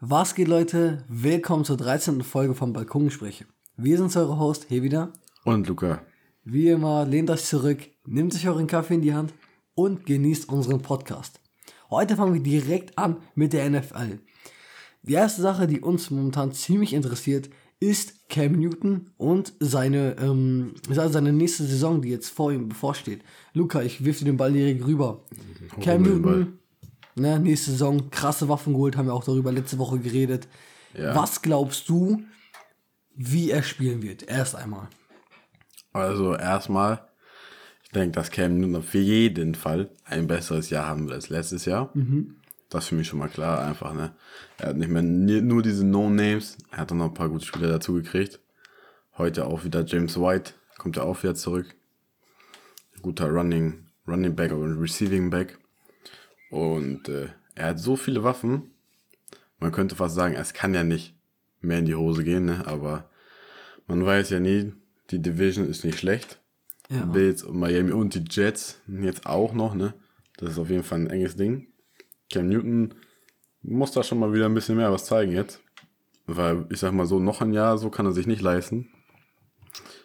Was geht, Leute? Willkommen zur 13. Folge vom Balkongespräche. Wir sind eure Host, hier wieder. Und Luca. Wie immer, lehnt euch zurück, nehmt euch euren Kaffee in die Hand und genießt unseren Podcast. Heute fangen wir direkt an mit der NFL. Die erste Sache, die uns momentan ziemlich interessiert, ist Cam Newton und seine, ähm, seine nächste Saison, die jetzt vor ihm bevorsteht. Luca, ich wirf dir den Ball direkt rüber. Cam Newton, ne, nächste Saison, krasse Waffen geholt, haben wir auch darüber letzte Woche geredet. Ja. Was glaubst du, wie er spielen wird? Erst einmal. Also erstmal, ich denke, dass Cam Newton auf jeden Fall ein besseres Jahr haben wird als letztes Jahr. Das ist für mich schon mal klar, einfach, ne? Er hat nicht mehr nur diese No-Names, er hat dann noch ein paar gute Spieler dazu gekriegt. Heute auch wieder James White, kommt ja auch wieder zurück. Guter Running, Running Back und Receiving Back. Und äh, er hat so viele Waffen, man könnte fast sagen, es kann ja nicht mehr in die Hose gehen, ne? Aber man weiß ja nie, die Division ist nicht schlecht. Ja. Bills und Miami und die Jets jetzt auch noch, ne? Das ist auf jeden Fall ein enges Ding. Cam Newton muss da schon mal wieder ein bisschen mehr was zeigen jetzt. Weil, ich sag mal so, noch ein Jahr, so kann er sich nicht leisten.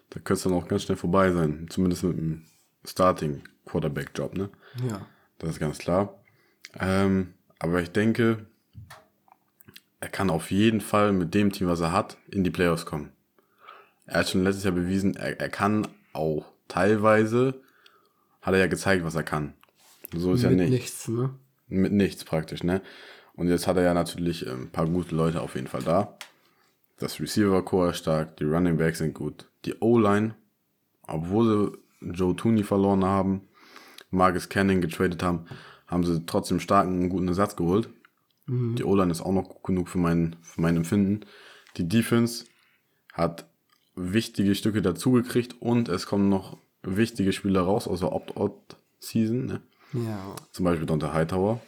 Da könnte es dann auch ganz schnell vorbei sein. Zumindest mit dem Starting Quarterback Job, ne? Ja. Das ist ganz klar. Ähm, aber ich denke, er kann auf jeden Fall mit dem Team, was er hat, in die Playoffs kommen. Er hat schon letztes Jahr bewiesen, er, er kann auch teilweise, hat er ja gezeigt, was er kann. So ist ja Mit nicht. nichts, ne? Mit nichts praktisch, ne? Und jetzt hat er ja natürlich ein paar gute Leute auf jeden Fall da. Das Receiver-Core ist stark, die Running Backs sind gut. Die O-Line, obwohl sie Joe Tooney verloren haben, Marcus Cannon getradet haben, haben sie trotzdem starken, guten Ersatz geholt. Die O-Line ist auch noch gut genug für mein, für mein Empfinden. Die Defense hat wichtige Stücke dazugekriegt und es kommen noch wichtige Spieler raus aus der Opt-out-Season, ne? Ja. Zum Beispiel Dante Hightower.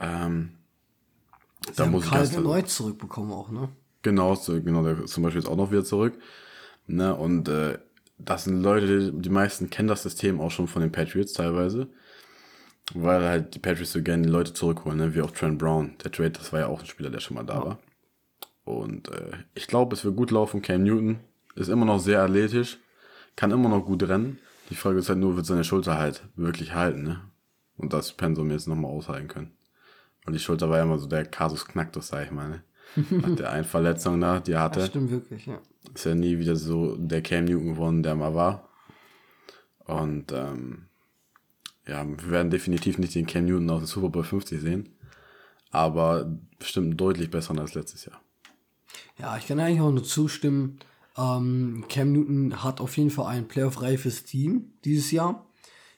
Ähm, Da da haben muss ich Karl ganz erneut zurückbekommen auch, ne? genau, so- genau, der ist zum Beispiel jetzt auch noch wieder zurück. Ne, und äh, das sind Leute, die meisten kennen das System auch schon von den Patriots teilweise. Weil halt die Patriots so gerne die Leute zurückholen, ne? wie auch Trent Brown. Der Trade, das war ja auch ein Spieler, der schon mal da war. Und äh, ich glaube, es wird gut laufen. Cam Newton ist immer noch sehr athletisch, kann immer noch gut rennen. Die Frage ist halt nur, wird seine Schulter halt wirklich halten, ne? Und das Pensum jetzt nochmal aushalten können. Und die Schulter war ja immer so der Kasus Knacktus, sag ich mal, ne? Nach der einen Verletzung da, die er Das hatte, stimmt wirklich, ja. ist er nie wieder so der Cam Newton geworden, der mal war. Und ähm, ja, wir werden definitiv nicht den Cam Newton aus dem Super Bowl 50 sehen. Aber bestimmt deutlich besser als letztes Jahr. Ja, ich kann eigentlich auch nur zustimmen. Ähm, Cam Newton hat auf jeden Fall ein Playoff-reifes Team dieses Jahr.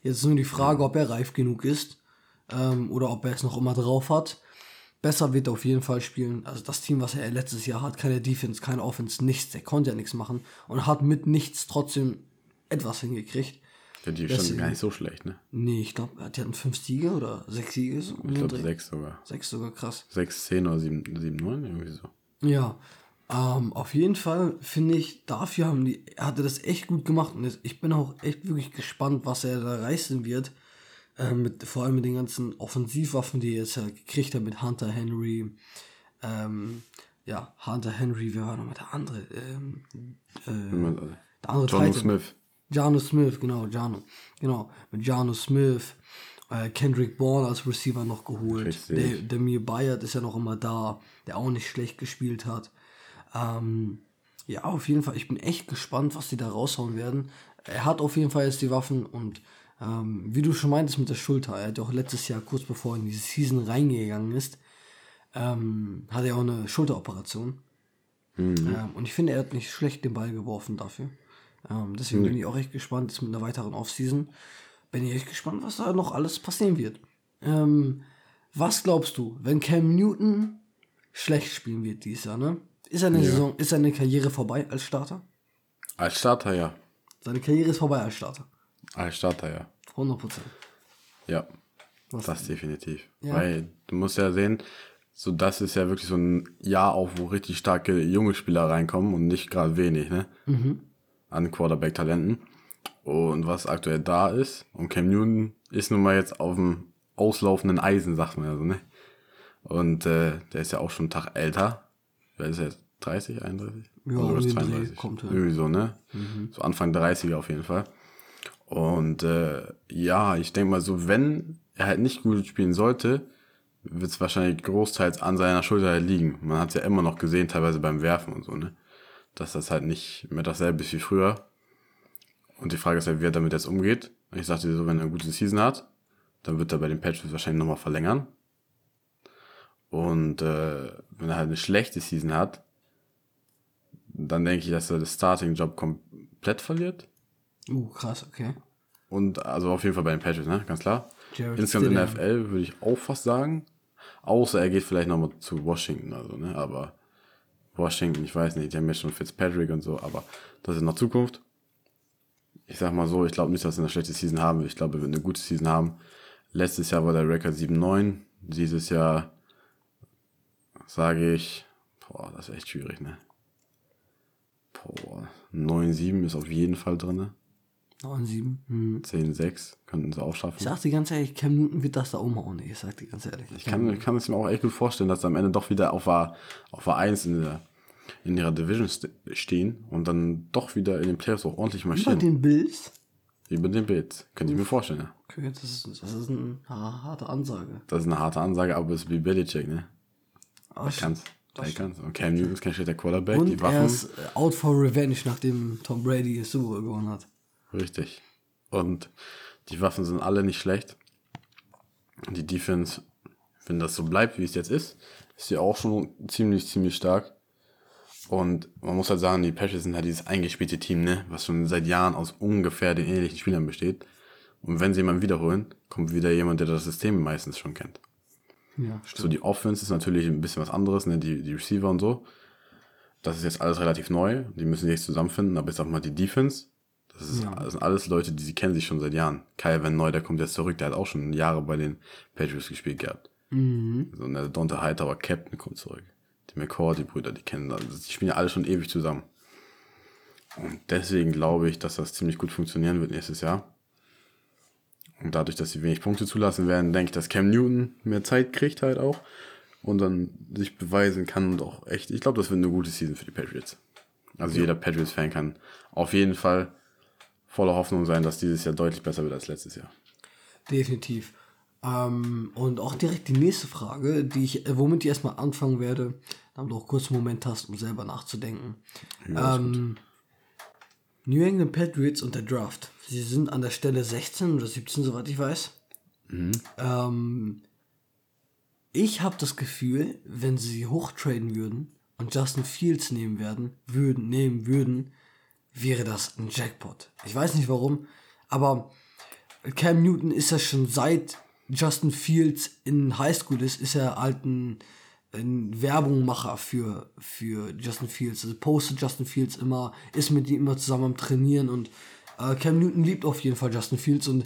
Jetzt ist nur die Frage, ob er reif genug ist ähm, oder ob er es noch immer drauf hat. Besser wird er auf jeden Fall spielen. Also das Team, was er letztes Jahr hat, keine Defense, keine Offense, nichts. Er konnte ja nichts machen und hat mit nichts trotzdem etwas hingekriegt. Ja, die standen gar nicht so schlecht, ne? Nee, ich glaube, die hatten fünf Siege oder sechs Siege. So Ich glaube sechs sogar. Sechs sogar krass. Sechs, zehn oder sieben, sieben, neun, irgendwie so. Ja, ähm, auf jeden Fall finde ich, dafür haben die, er hatte das echt gut gemacht und ich bin auch echt wirklich gespannt, was er da reißen wird. Ähm, mit, vor allem mit den ganzen Offensivwaffen, die er jetzt halt gekriegt hat, mit Hunter Henry. Ähm, ja, Hunter Henry, wer war noch mal der andere? Ähm, äh, der andere John Titan. Smith. Jano Smith, genau, Jano. Genau, mit Jano Smith, äh, Kendrick Bourne als Receiver noch geholt. Der, der Mir Bayard ist ja noch immer da, der auch nicht schlecht gespielt hat. Ähm, ja, auf jeden Fall, ich bin echt gespannt, was die da raushauen werden. Er hat auf jeden Fall jetzt die Waffen und ähm, wie du schon meintest mit der Schulter, er hat ja auch letztes Jahr, kurz bevor er in diese Season reingegangen ist, ähm, hat er auch eine Schulteroperation. Ähm, und ich finde, er hat nicht schlecht den Ball geworfen dafür. Ähm, deswegen bin ich auch echt gespannt, jetzt mit einer weiteren Offseason. Bin ich echt gespannt, was da noch alles passieren wird. Ähm, was glaubst du, wenn Cam Newton schlecht spielen wird dieses Jahr, ne? Ist seine Saison, ist seine Karriere vorbei als Starter? Als Starter, ja. Seine Karriere ist vorbei als Starter. Als Starter, ja. 100 Prozent. Ja, Was das definitiv. Ja. Weil du musst ja sehen, so das ist ja wirklich so ein Jahr auch, wo richtig starke junge Spieler reinkommen und nicht gerade wenig, ne? An Quarterback-Talenten. Und was aktuell da ist, und Cam Newton ist nun mal jetzt auf dem auslaufenden Eisen, sagt man ja so, ne? Und äh, der ist ja auch schon einen Tag älter. Wer ist er jetzt? 30, 31? Ja, Oder ist Dreh 32? kommt hin. Irgendwie so, ne? So Anfang 30er auf jeden Fall. Und äh, ja, ich denke mal so, wenn er halt nicht gut spielen sollte, wird es wahrscheinlich großteils an seiner Schulter liegen. Man hat es ja immer noch gesehen, teilweise beim Werfen und so, ne? Dass das halt nicht mehr dasselbe ist wie früher. Und die Frage ist halt, wie er damit jetzt umgeht. Ich sagte so, wenn er eine gute Season hat, dann wird er bei den Patriots wahrscheinlich nochmal verlängern. Und äh, wenn er halt eine schlechte Season hat, dann denke ich, dass er das Starting-Job komplett verliert. Uh, krass, okay. Und also auf jeden Fall bei den Patriots, ne? Ganz klar. Jared Insgesamt in der. FL würde ich auch fast sagen. Außer er geht vielleicht nochmal zu Washington, also, ne? Aber Washington, ich weiß nicht, die haben ja schon Fitzpatrick und so, aber das ist noch Zukunft. Ich sag mal so, ich glaube nicht, dass wir eine schlechte Season haben. Ich glaube, wir werden eine gute Season haben. Letztes Jahr war der Rekord 7-9. Dieses Jahr sage ich, boah, das ist echt schwierig, ne? Boah, 9-7 ist auf jeden Fall drin. 9-7. Hm. 10-6 könnten sie auch Ich schaffen. sag dir ganz ehrlich, Cam Newton wird das da umhauen. Ich sag dir ganz ehrlich. Ich kann, ich kann es mir auch echt gut vorstellen, dass sie am Ende doch wieder auf A, auf A1 in, der, in ihrer Division st stehen und dann doch wieder in den Playoffs auch ordentlich Über marschieren. den Bills? Über den Bills. Könnte ich mir vorstellen, ja. Okay, das ist, das ist eine harte Ansage. Das ist eine harte Ansage, aber es ist wie Belichick, ne? Der kann's. Der kann's. Und Cam Newton ist kein schlechter Quarterback. die Und Waffen. er ist out for revenge, nachdem Tom Brady es Super gewonnen hat. Richtig. Und die Waffen sind alle nicht schlecht. Die Defense, wenn das so bleibt, wie es jetzt ist, ist sie auch schon ziemlich, ziemlich stark. Und man muss halt sagen, die Patriots sind halt dieses eingespielte Team, ne, was schon seit Jahren aus ungefähr den ähnlichen Spielern besteht. Und wenn sie jemanden wiederholen, kommt wieder jemand, der das System meistens schon kennt. Ja, So, die Offense ist natürlich ein bisschen was anderes, ne, die, die Receiver und so. Das ist jetzt alles relativ neu. Die müssen sich zusammenfinden, aber ich sag mal, die Defense, das, ist, Ja. das sind alles Leute, die sie kennen sich schon seit Jahren. Kyle Van Neu, der kommt jetzt zurück, der hat auch schon Jahre bei den Patriots gespielt gehabt. Mhm. So, der Dante Hightower, Captain, kommt zurück. Die McCourty-Brüder, die kennen, also die spielen ja alle schon ewig zusammen. Und deswegen glaube ich, dass das ziemlich gut funktionieren wird nächstes Jahr. Und dadurch, dass sie wenig Punkte zulassen werden, denke ich, dass Cam Newton mehr Zeit kriegt halt auch und dann sich beweisen kann und auch echt, ich glaube, das wird eine gute Season für die Patriots. Also jeder Patriots-Fan kann auf jeden Fall voller Hoffnung sein, dass dieses Jahr deutlich besser wird als letztes Jahr. Definitiv. Ähm, und auch direkt die nächste Frage, die ich, äh, womit ich erstmal anfangen werde, damit du auch kurz einen Moment hast, um selber nachzudenken. ähm, New England Patriots und der Draft. Sie sind an der Stelle 16 oder 17, soweit ich weiß. Ähm, ich habe das Gefühl, wenn sie hochtraden würden und Justin Fields nehmen werden, würden, nehmen würden, wäre das ein Jackpot. Ich weiß nicht warum, aber Cam Newton ist ja schon seit Justin Fields in Highschool ist, ist er halt ein, ein Werbungmacher für, für Justin Fields. Also postet Justin Fields immer, ist mit ihm immer zusammen am Trainieren und äh, Cam Newton liebt auf jeden Fall Justin Fields und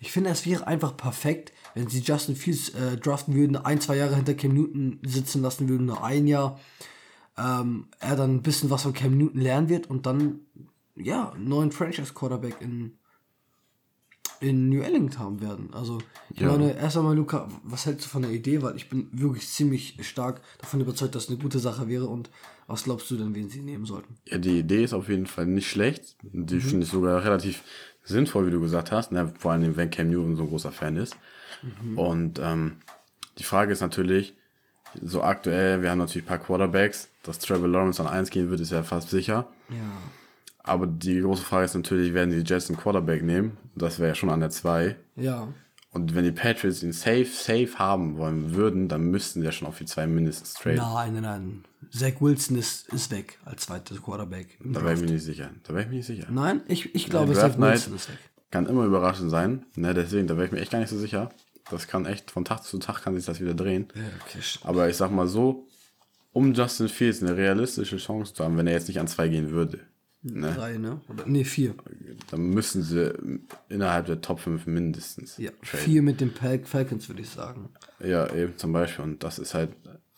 ich finde, es wäre einfach perfekt, wenn sie Justin Fields äh, draften würden, ein, zwei Jahre hinter Cam Newton sitzen lassen würden, nur ein Jahr. Ähm, er dann ein bisschen was von Cam Newton lernen wird und dann, ja, einen neuen Franchise-Quarterback in, in New England haben werden. Also, ich Ja. meine, erst einmal, Luca, was hältst du von der Idee? Weil ich bin wirklich ziemlich stark davon überzeugt, dass es eine gute Sache wäre. Und was glaubst du denn, wen sie nehmen sollten? Ja, die Idee ist auf jeden Fall nicht schlecht. Die finde ich sogar relativ sinnvoll, wie du gesagt hast. Ne? Vor allem, wenn Cam Newton so ein großer Fan ist. Und ähm, die Frage ist natürlich, so aktuell, wir haben natürlich ein paar Quarterbacks. Dass Trevor Lawrence an 1 gehen wird, ist ja fast sicher. Ja. Aber die große Frage ist natürlich, werden die Jets einen Quarterback nehmen? Das wäre ja schon an der 2. Ja. Und wenn die Patriots ihn safe, safe haben wollen würden, dann müssten sie ja schon auf die 2 mindestens traden. Nein, nein, nein. Zach Wilson ist, ist weg als zweiter Quarterback. Da wäre ich mir nicht sicher. Da wäre ich mir nicht sicher. Nein, ich, ich glaube, Zach Wilson ist weg. Kann immer überraschend sein. Ne, deswegen, da wäre ich mir echt gar nicht so sicher. Das kann echt, von Tag zu Tag kann sich das wieder drehen. Ja, okay. Aber ich sag mal so, um Justin Fields eine realistische Chance zu haben, wenn er jetzt nicht an zwei gehen würde, ne, Drei, ne? Oder, nee, vier. dann müssen sie innerhalb der Top 5 mindestens Ja, traden. vier mit den Fal- Falcons, würde ich sagen. Ja, eben zum Beispiel. Und das ist halt,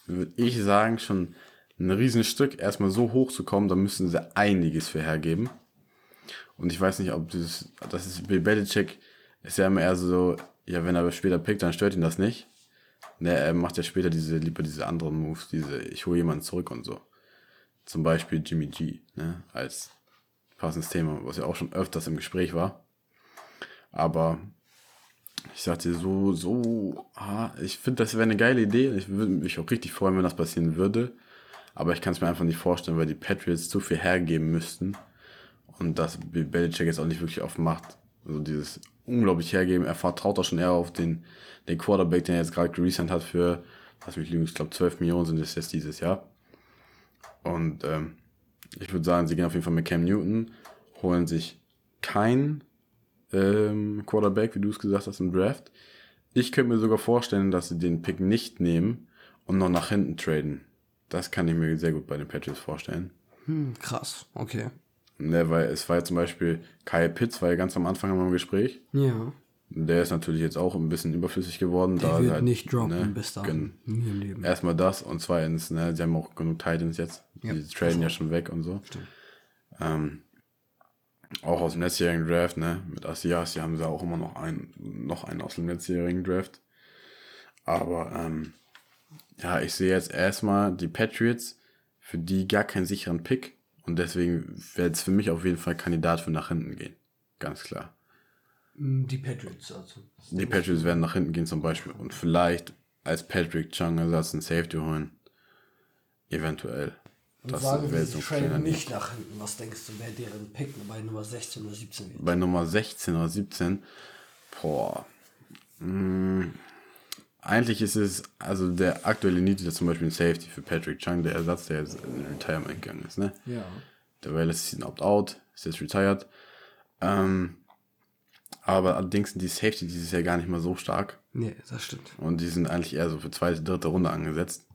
würde ich sagen, schon ein Riesenstück, erstmal so hoch zu kommen, da müssen sie einiges für hergeben. Und ich weiß nicht, ob dieses, das ist, Bill Belichick ist ja immer eher so, ja, wenn er später pickt, dann stört ihn das nicht. Ne, er macht ja später diese, lieber diese anderen Moves, diese, ich hole jemanden zurück und so. Zum Beispiel Jimmy G, ne, als passendes Thema, was ja auch schon öfters im Gespräch war. Aber ich sagte so, so, ah, ich finde, das wäre eine geile Idee. Ich würde mich auch richtig freuen, wenn das passieren würde. Aber ich kann es mir einfach nicht vorstellen, weil die Patriots zu viel hergeben müssten. Und das Belichick jetzt auch nicht wirklich oft macht. Also dieses unglaublich hergeben. Er vertraut auch schon eher auf den, den Quarterback, den er jetzt gerade geresignt hat für, was mich lügen, ich glaube 12 Millionen sind es jetzt dieses Jahr. Und ähm, ich würde sagen, sie gehen auf jeden Fall mit Cam Newton, holen sich kein ähm, Quarterback, wie du es gesagt hast, im Draft. Ich könnte mir sogar vorstellen, dass sie den Pick nicht nehmen und noch nach hinten traden. Das kann ich mir sehr gut bei den Patriots vorstellen. Hm, krass, okay. Ne, weil es war ja zum Beispiel Kyle Pitts, war ja ganz am Anfang im Gespräch. Ja. Der ist natürlich jetzt auch ein bisschen überflüssig geworden. Der da wird halt, nicht droppen ne, bis dahin. Erstmal das und zweitens, ne, sie haben auch genug Titans jetzt. Ja. Die traden ja schon weg und so. Stimmt. Ähm, auch aus dem letztjährigen Draft, ne? Mit Asiasi haben sie auch immer noch einen, noch einen aus dem letztjährigen Draft. Aber ähm, ja, ich sehe jetzt erstmal die Patriots, für die gar keinen sicheren Pick. Und deswegen wäre es für mich auf jeden Fall Kandidat für nach hinten gehen. Ganz klar. Hm, Die Patriots, also. Die Patriots werden nach hinten gehen zum Beispiel und vielleicht als Patrick Chung Ersatz einen Safety holen. Eventuell. Das sagen wir, so sie traden nicht nach hinten. Was denkst du, wer deren Pick bei Nummer 16 oder 17 wird? bei Nummer 16 oder 17, boah, mh, eigentlich ist es, also der aktuelle Need ist zum Beispiel ein Safety für Patrick Chung, der Ersatz, der jetzt in Retirement gegangen ist, ne? Ja. Der war letztes Season Opt-out, ist jetzt retired. Ähm, aber allerdings sind die Safety dieses Jahr gar nicht mal so stark Nee, das stimmt. und die sind eigentlich eher so für zweite, dritte Runde angesetzt.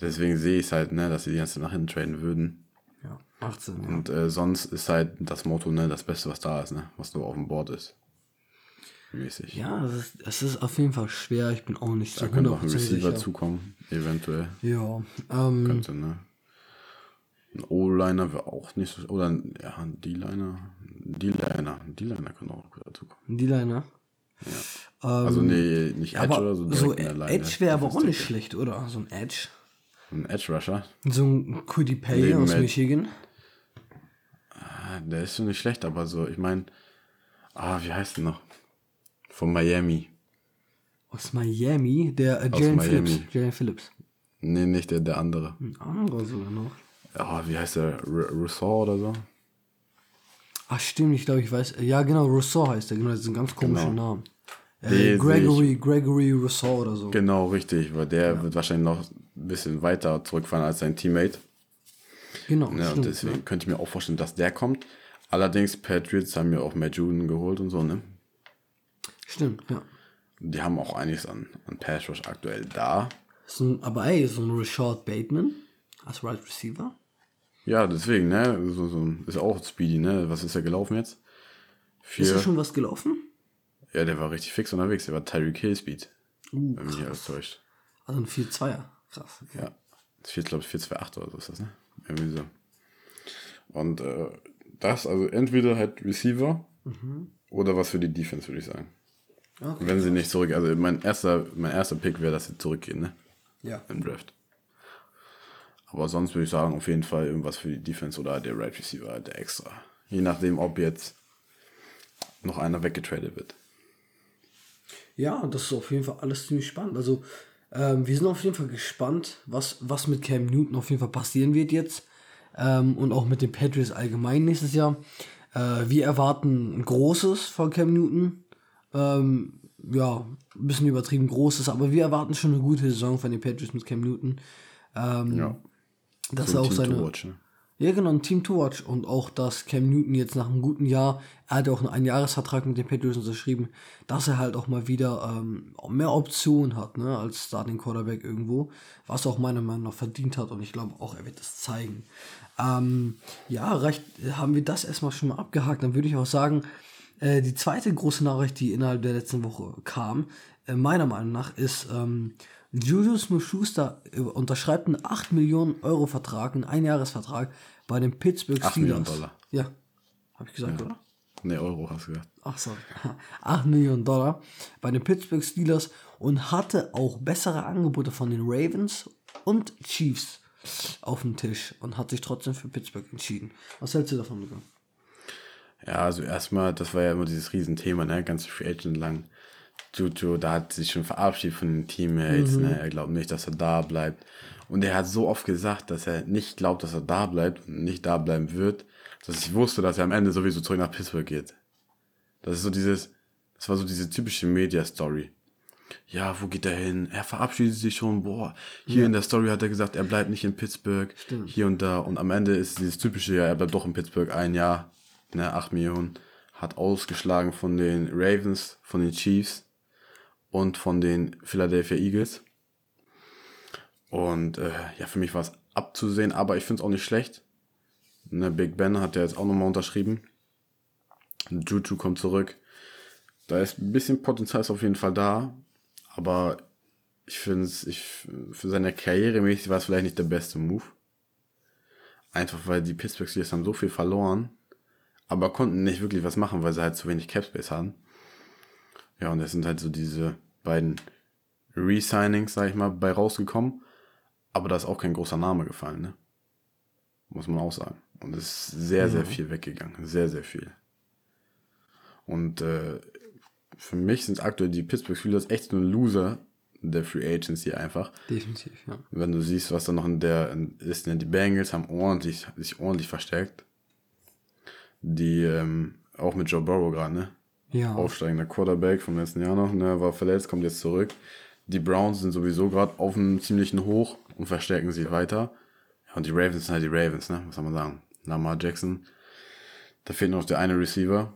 Deswegen sehe ich es halt, ne, dass sie die ganze nach hinten traden würden. Ja. 18, ja. Und äh, sonst ist halt das Motto, ne, das Beste, was da ist, ne, was nur auf dem Board ist. Mäßig. Ja, es ist, es ist auf jeden Fall schwer. Ich bin auch nicht so Da könnte noch ein 100% Receiver sicher. zukommen, eventuell. Ja, ähm, Könnte, ne? Ein O-Liner wäre auch nicht so. Oder ein, ja, ein D-Liner. Ein D-Liner. Ein D-Liner könnte auch dazukommen. die Liner. Also, nee, nicht Edge aber oder so. so Edge wäre aber auch nicht schlecht, oder? So ein Edge. Ein Edge-Rusher. So ein Cudi Pay aus Michigan. Ah, Der ist schon nicht schlecht, aber so, ich meine. Ah, wie heißt der noch? Von Miami. Aus Miami, der äh, Jalen. Phillips. Jalen Phillips. Nee, nicht der, der andere. Ein anderer sogar noch. Ah, wie heißt der? R Rousseau oder so? Ach stimmt, ich glaube, ich weiß. Ja, genau, Rousseau heißt der. Genau, das ist ein ganz komischer Genau. Name. Äh, Gregory, Gregory Rousseau oder so. Genau, richtig, weil der wird wahrscheinlich noch ein bisschen weiter zurückfahren als sein Teammate. Genau, Ja, stimmt. deswegen könnte ich mir auch vorstellen, dass der kommt. Allerdings, Patriots haben ja auch Matt Juden geholt und so, ne? Stimmt, ja. Die haben auch einiges an, an Pass Rush aktuell da. So ein, aber ey, so ein Rashad Bateman als Right Receiver. Ja, deswegen, ne? So, so, ist auch speedy, ne? Was ist er gelaufen jetzt? Ist da Vier. schon was gelaufen? Ja, der war richtig fix unterwegs. Der war Tyreek Hill Speed. Uh, wenn mich nicht alles täuscht. Also ein 4-2er. Krass. Okay. Ja. Das vier, glaube ich, 428 oder so ist das, ne? Irgendwie so. Und äh, das, also entweder halt Receiver oder was für die Defense, würde ich sagen. Okay. Wenn sie nicht zurück, also mein erster, mein erster Pick wäre, dass sie zurückgehen, ne? Ja. Im Draft. Aber sonst würde ich sagen, auf jeden Fall irgendwas für die Defense oder der Right Receiver, der extra. Je nachdem, ob jetzt noch einer weggetradet wird. Ja, das ist auf jeden Fall alles ziemlich spannend. Also, ähm, wir sind auf jeden Fall gespannt, was, was mit Cam Newton auf jeden Fall passieren wird jetzt. Ähm, und auch mit den Patriots allgemein nächstes Jahr. Äh, wir erwarten ein großes von Cam Newton. Ähm, ja, ein bisschen übertrieben großes, aber wir erwarten schon eine gute Saison von den Patriots mit Cam Newton. Ähm, Ja. Dass So er auch Team to seine. watch, ne? Ja, genau, ein Team to watch. Und auch, dass Cam Newton jetzt nach einem guten Jahr, er hat ja auch einen Einjahresvertrag mit den Patriots unterschrieben, dass er halt auch mal wieder ähm, mehr Optionen hat, ne, als Starting Quarterback irgendwo, was er auch meiner Meinung nach verdient hat. Und ich glaube auch, er wird das zeigen. Ähm, ja, reicht, haben wir das erstmal schon mal abgehakt. Dann würde ich auch sagen, äh, die zweite große Nachricht, die innerhalb der letzten Woche kam, äh, meiner Meinung nach, ist, ähm, Julius Smith-Schuster äh, unterschreibt einen 8 Millionen Euro Vertrag, einen Einjahresvertrag bei den Pittsburgh 8 Steelers. Millionen Dollar. Ja, habe ich gesagt, oder? Ne, Euro hast du gesagt. Ach so, 8 Millionen Dollar bei den Pittsburgh Steelers und hatte auch bessere Angebote von den Ravens und Chiefs auf dem Tisch und hat sich trotzdem für Pittsburgh entschieden. Was hältst du davon, Luca? Ja, also erstmal, das war ja immer dieses Riesenthema, ne? Ganz Free Agent lang. Juju, da hat sich schon verabschiedet von den Teammates, mhm. ne? Er glaubt nicht, dass er da bleibt. Und er hat so oft gesagt, dass er nicht glaubt, dass er da bleibt und nicht da bleiben wird, dass ich wusste, dass er am Ende sowieso zurück nach Pittsburgh geht. Das ist so dieses, das war so diese typische Media-Story. Ja, wo geht er hin? Er verabschiedet sich schon. Boah, hier ja. in der Story hat er gesagt, er bleibt nicht in Pittsburgh. Stimmt. Hier und da. Und am Ende ist dieses typische, ja, er bleibt doch in Pittsburgh ein Jahr, ne, 8 Millionen. Hat ausgeschlagen von den Ravens, von den Chiefs und von den Philadelphia Eagles. Und äh, ja, für mich war es abzusehen, aber ich finde es auch nicht schlecht. Ne, Big Ben hat ja jetzt auch nochmal unterschrieben. Juju kommt zurück. Da ist ein bisschen Potenzial ist auf jeden Fall da, aber ich finde es, ich, für seine Karriere mäßig war es vielleicht nicht der beste Move. Einfach weil die Pittsburgh Steelers haben so viel verloren, aber konnten nicht wirklich was machen, weil sie halt zu wenig Capspace haben. Ja, und es sind halt so diese beiden Resignings, sag ich mal, bei rausgekommen. Aber da ist auch kein großer Name gefallen, ne? Muss man auch sagen. Und es ist sehr, sehr viel weggegangen. Sehr, sehr viel. Und äh, für mich sind aktuell die Pittsburgh Steelers echt nur ein Loser der Free Agency einfach. Definitiv, ja. Wenn du siehst, was da noch in der ist, ne, die Bengals haben ordentlich, sich ordentlich verstärkt. Die, ähm, auch mit Joe Burrow gerade, ne? Ja. Aufsteigender Quarterback vom letzten Jahr noch, ne? War verletzt, kommt jetzt zurück. Die Browns sind sowieso gerade auf einem ziemlichen Hoch und verstärken sich weiter. Ja, und die Ravens sind halt die Ravens, ne? Was soll man sagen? Lamar Jackson. Da fehlt noch der eine Receiver.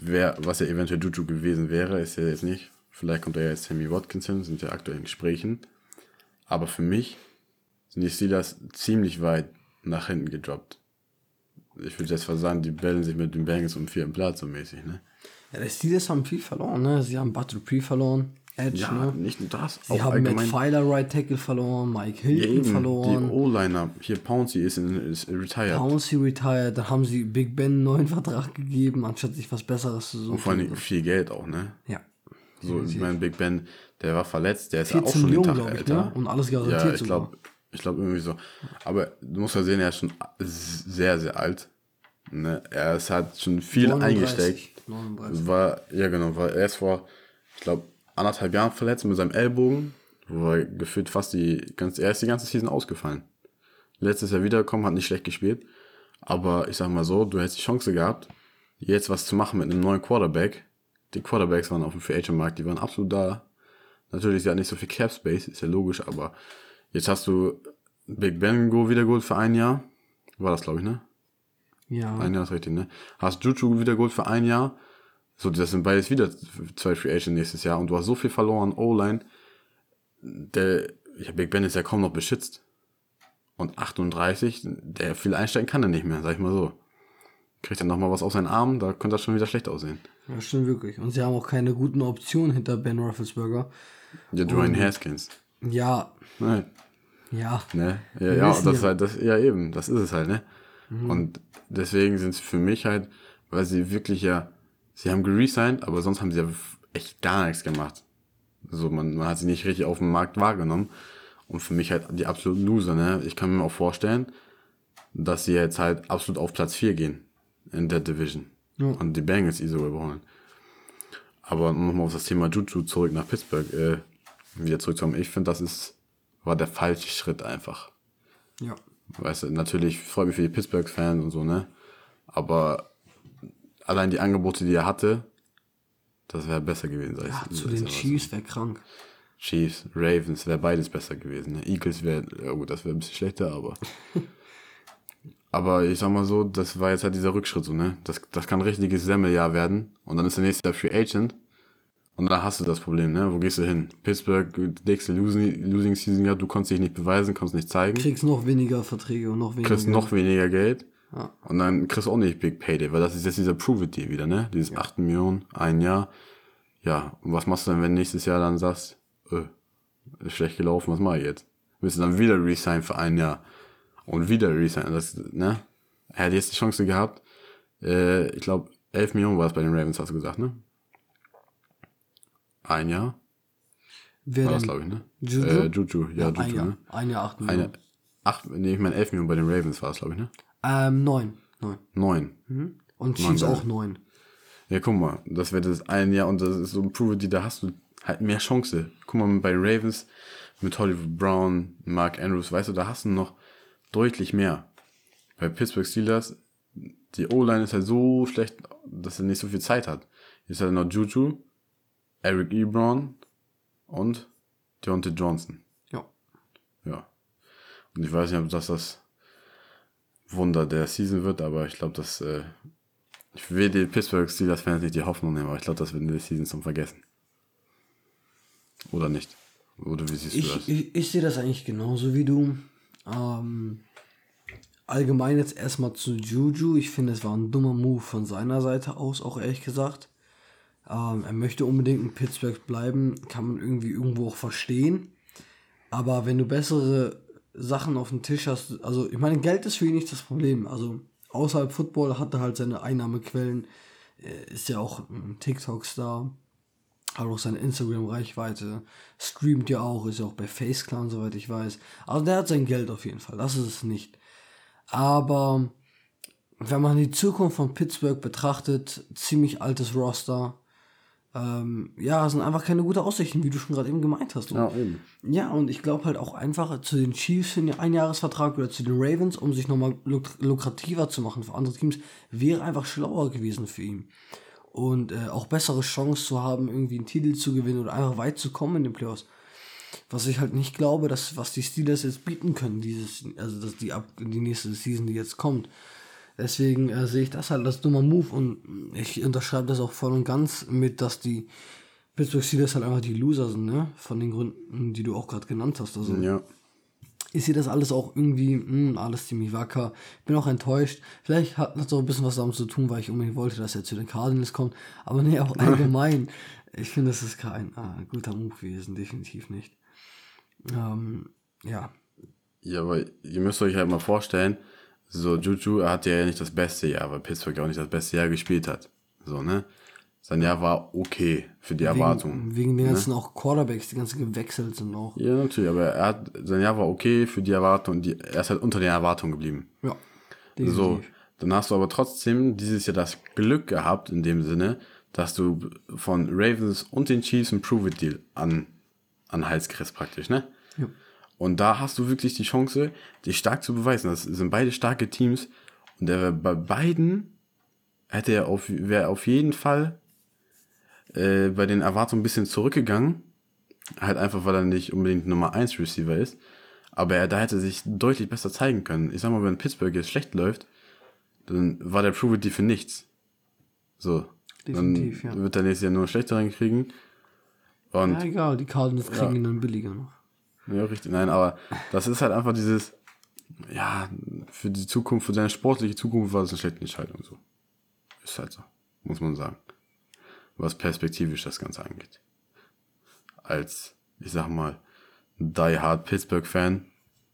Wer, was ja eventuell Juju gewesen wäre, ist ja jetzt nicht. Vielleicht kommt da ja jetzt Sammy Watkins hin, sind ja aktuell in Gesprächen. Aber für mich sind die Steelers ziemlich weit nach hinten gedroppt. Ich würde jetzt fast sagen, die bellen sich mit den Bengals um vierten Platz so mäßig, ne? Ja, die Steelers haben viel verloren, ne? Sie haben Butler Pre verloren. Edge, ja, ne? nicht nur das. Sie haben Matt Filer Right Tackle verloren, Mike Hilton ja, verloren. Die O-Liner, hier Pouncy ist, in, ist retired. Pouncy retired, da haben sie Big Ben einen neuen Vertrag gegeben, anstatt sich was Besseres zu suchen. Und vor allem viel Geld auch, ne? Ja. So, ich meine, Big Ben, der war verletzt, der ist ja auch schon den Tag älter. Ne? Und alles garantiert ja, ich glaube, ich glaube irgendwie so. Aber du musst ja sehen, er ist schon sehr, sehr alt. Ne? Er ist, hat schon viel 39, eingesteckt. 39. War, ja genau, war erst vor, ich glaube, anderthalb Jahren verletzt mit seinem Ellbogen, wo er gefühlt fast die ganze, er ist die ganze Season ausgefallen. Letztes Jahr wiedergekommen, hat nicht schlecht gespielt. Aber ich sag mal so, du hättest die Chance gehabt, jetzt was zu machen mit einem neuen Quarterback. Die Quarterbacks waren auf dem Free Agent Markt, die waren absolut da. Natürlich ist ja nicht so viel Cap Space, ist ja logisch, aber jetzt hast du Big Ben Go wieder geholt für ein Jahr. War das, glaube ich, ne? Ja. Ein Jahr ist richtig, ne? Hast Juju wieder geholt für ein Jahr. So, das sind beides wieder zwei Free Agent nächstes Jahr und du hast so viel verloren, O-Line. Der, ja, Big Ben ist ja kaum noch beschützt. Und 38, der viel einsteigen kann er nicht mehr, sag ich mal so. Kriegt er nochmal was auf seinen Arm, da könnte das schon wieder schlecht aussehen. Ja, stimmt wirklich. Und sie haben auch keine guten Optionen hinter Ben Roethlisberger. Ja, Dwayne Haskins. Ja. Nein. Ja. Ne? Ja, ja, das ist halt, das, ja eben, das ist es halt, ne? Mhm. Und deswegen sind es für mich halt, weil sie wirklich ja sie haben geresigned, aber sonst haben sie ja echt gar nichts gemacht. So, man, man hat sie nicht richtig auf dem Markt wahrgenommen. Und für mich halt die absoluten Loser, ne? Ich kann mir auch vorstellen, dass sie jetzt halt absolut auf Platz 4 gehen in der Division. Ja. Und die Bengals ISO überholen. Aber nochmal auf das Thema Juju zurück nach Pittsburgh, äh, wieder zurückzukommen. Ich finde, das ist, war der falsche Schritt einfach. Ja. Weißt du, natürlich freut mich für die Pittsburgh-Fans und so, ne? Aber allein die Angebote, die er hatte, das wäre besser gewesen. Ja, zu den Chiefs wäre krank. Chiefs, Ravens wäre beides besser gewesen. Ne? Eagles wäre, ja gut, das wäre ein bisschen schlechter, aber. aber ich sag mal so, das war jetzt halt dieser Rückschritt so, ne? Das, das kann ein richtiges Semmeljahr werden. Und dann ist der nächste Free Agent. Und dann hast du das Problem, ne? Wo gehst du hin? Pittsburgh, nächste Losing, Losing Season gehabt, du konntest dich nicht beweisen, konntest nicht zeigen. Kriegst noch weniger Verträge und noch weniger. Kriegst noch weniger Geld. Ja. Und dann kriegst du auch nicht Big Payday, weil das ist jetzt dieser Prove-It-Deal wieder, ne? Dieses ja. 8 Millionen, ein Jahr. Ja, und was machst du dann, wenn nächstes Jahr dann sagst, äh, ist schlecht gelaufen, was mache ich jetzt? Willst du dann wieder resign für ein Jahr? Und wieder resign, das, ne? Er hat jetzt die Chance gehabt, äh, ich glaube, 11 Millionen war es bei den Ravens, hast du gesagt, ne? Ein Jahr. Wer War das, glaube ich, ne? Juju? Äh, Juju, ja, ein Juju, Jahr. ne? Ein Jahr, acht Millionen. Eine, acht, nee, ich meine elf Millionen bei den Ravens war es, glaube ich, ne? Ähm, neun. Neun. Neun. Und Chiefs auch neun. Ja, guck mal, das wäre das ein Jahr und das ist so ein Prove, die da hast du halt mehr Chance. Guck mal, bei Ravens mit Hollywood Brown, Mark Andrews, weißt du, da hast du noch deutlich mehr. Bei Pittsburgh Steelers, die O-Line ist halt so schlecht, dass er nicht so viel Zeit hat. Jetzt hat er noch Juju, Eric Ebron und Deontay Johnson. Ja. Ja. Und ich weiß nicht, ob das das Wunder der Season wird, aber ich glaube, dass äh, ich will die Pittsburgh Steelers Fans nicht die Hoffnung nehmen, aber ich glaube, das wird in der Season zum Vergessen. Oder nicht? Oder wie siehst du das? Ich, ich, ich sehe das eigentlich genauso wie du. Ähm, allgemein jetzt erstmal zu Juju. Ich finde, es war ein dummer Move von seiner Seite aus, auch ehrlich gesagt. Ähm, er möchte unbedingt in Pittsburgh bleiben, kann man irgendwie irgendwo auch verstehen. Aber wenn du bessere Sachen auf dem Tisch hast, also ich meine, Geld ist für ihn nicht das Problem. Also außerhalb Football hat er halt seine Einnahmequellen, ist ja auch ein TikTok-Star, hat auch seine Instagram-Reichweite, streamt ja auch, ist ja auch bei FaceClan, soweit ich weiß. Also der hat sein Geld auf jeden Fall, das ist es nicht. Aber wenn man die Zukunft von Pittsburgh betrachtet, ziemlich altes Roster, ähm, ja, sind einfach keine gute Aussichten, wie du schon gerade eben gemeint hast. Und Ja, eben. ja, und ich glaube halt auch einfach zu den Chiefs für einen Einjahresvertrag oder zu den Ravens, um sich nochmal luk lukrativer zu machen für andere Teams, wäre einfach schlauer gewesen für ihn. Und äh, auch bessere Chance zu haben, irgendwie einen Titel zu gewinnen oder einfach weit zu kommen in den Playoffs. Was ich halt nicht glaube, dass was die Steelers jetzt bieten können, dieses, also dass die ab die nächste Season, die jetzt kommt. Deswegen äh, sehe ich das halt als dummer Move und ich unterschreibe das auch voll und ganz mit, dass die Pittsburgh Steelers halt einfach die Loser sind, ne? Von den Gründen, die du auch gerade genannt hast. Also Ja. ich sehe das alles auch irgendwie, mh, alles ziemlich wacker. Bin auch enttäuscht. Vielleicht hat das auch ein bisschen was damit zu tun, weil ich unbedingt wollte, dass er zu den Cardinals kommt. Aber nee, auch allgemein. ich finde, das ist kein ah, guter Move gewesen, definitiv nicht. Ähm, ja. Ja, aber ihr müsst euch halt mal vorstellen, so Juju, er hatte ja nicht das beste Jahr, weil Pittsburgh auch nicht das beste Jahr gespielt hat. So, ne? Sein Jahr war okay für die Erwartungen. Wegen, den ganzen auch Quarterbacks, die ganzen gewechselt sind auch. Ja, natürlich, aber er hat, sein Jahr war okay für die Erwartungen, die, er ist halt unter den Erwartungen geblieben. Ja. So, definitiv. dann hast du aber trotzdem dieses Jahr das Glück gehabt, in dem Sinne, dass du von Ravens und den Chiefs einen Prove-It-Deal an, an Hals kriegst praktisch, ne? Ja. Und da hast du wirklich die Chance, dich stark zu beweisen. Das sind beide starke Teams. Und er wär bei beiden hätte er auf, wäre auf jeden Fall äh, bei den Erwartungen ein bisschen zurückgegangen. Halt einfach, weil er nicht unbedingt Nummer 1 Receiver ist. Aber er, da hätte er sich deutlich besser zeigen können. Ich sag mal, wenn Pittsburgh jetzt schlecht läuft, dann war der Prove It für nichts. So. Definitiv, dann ja. wird er nächstes Jahr nur einen schlechteren kriegen. Und Ja, egal, die Cardinals kriegen ihn dann billiger noch. Ja, richtig. Nein, aber das ist halt einfach dieses, ja, für die Zukunft, für seine sportliche Zukunft war das eine schlechte Entscheidung so. Ist halt so, muss man sagen. Was perspektivisch das Ganze angeht. Als, ich sag mal, Die Hard Pittsburgh-Fan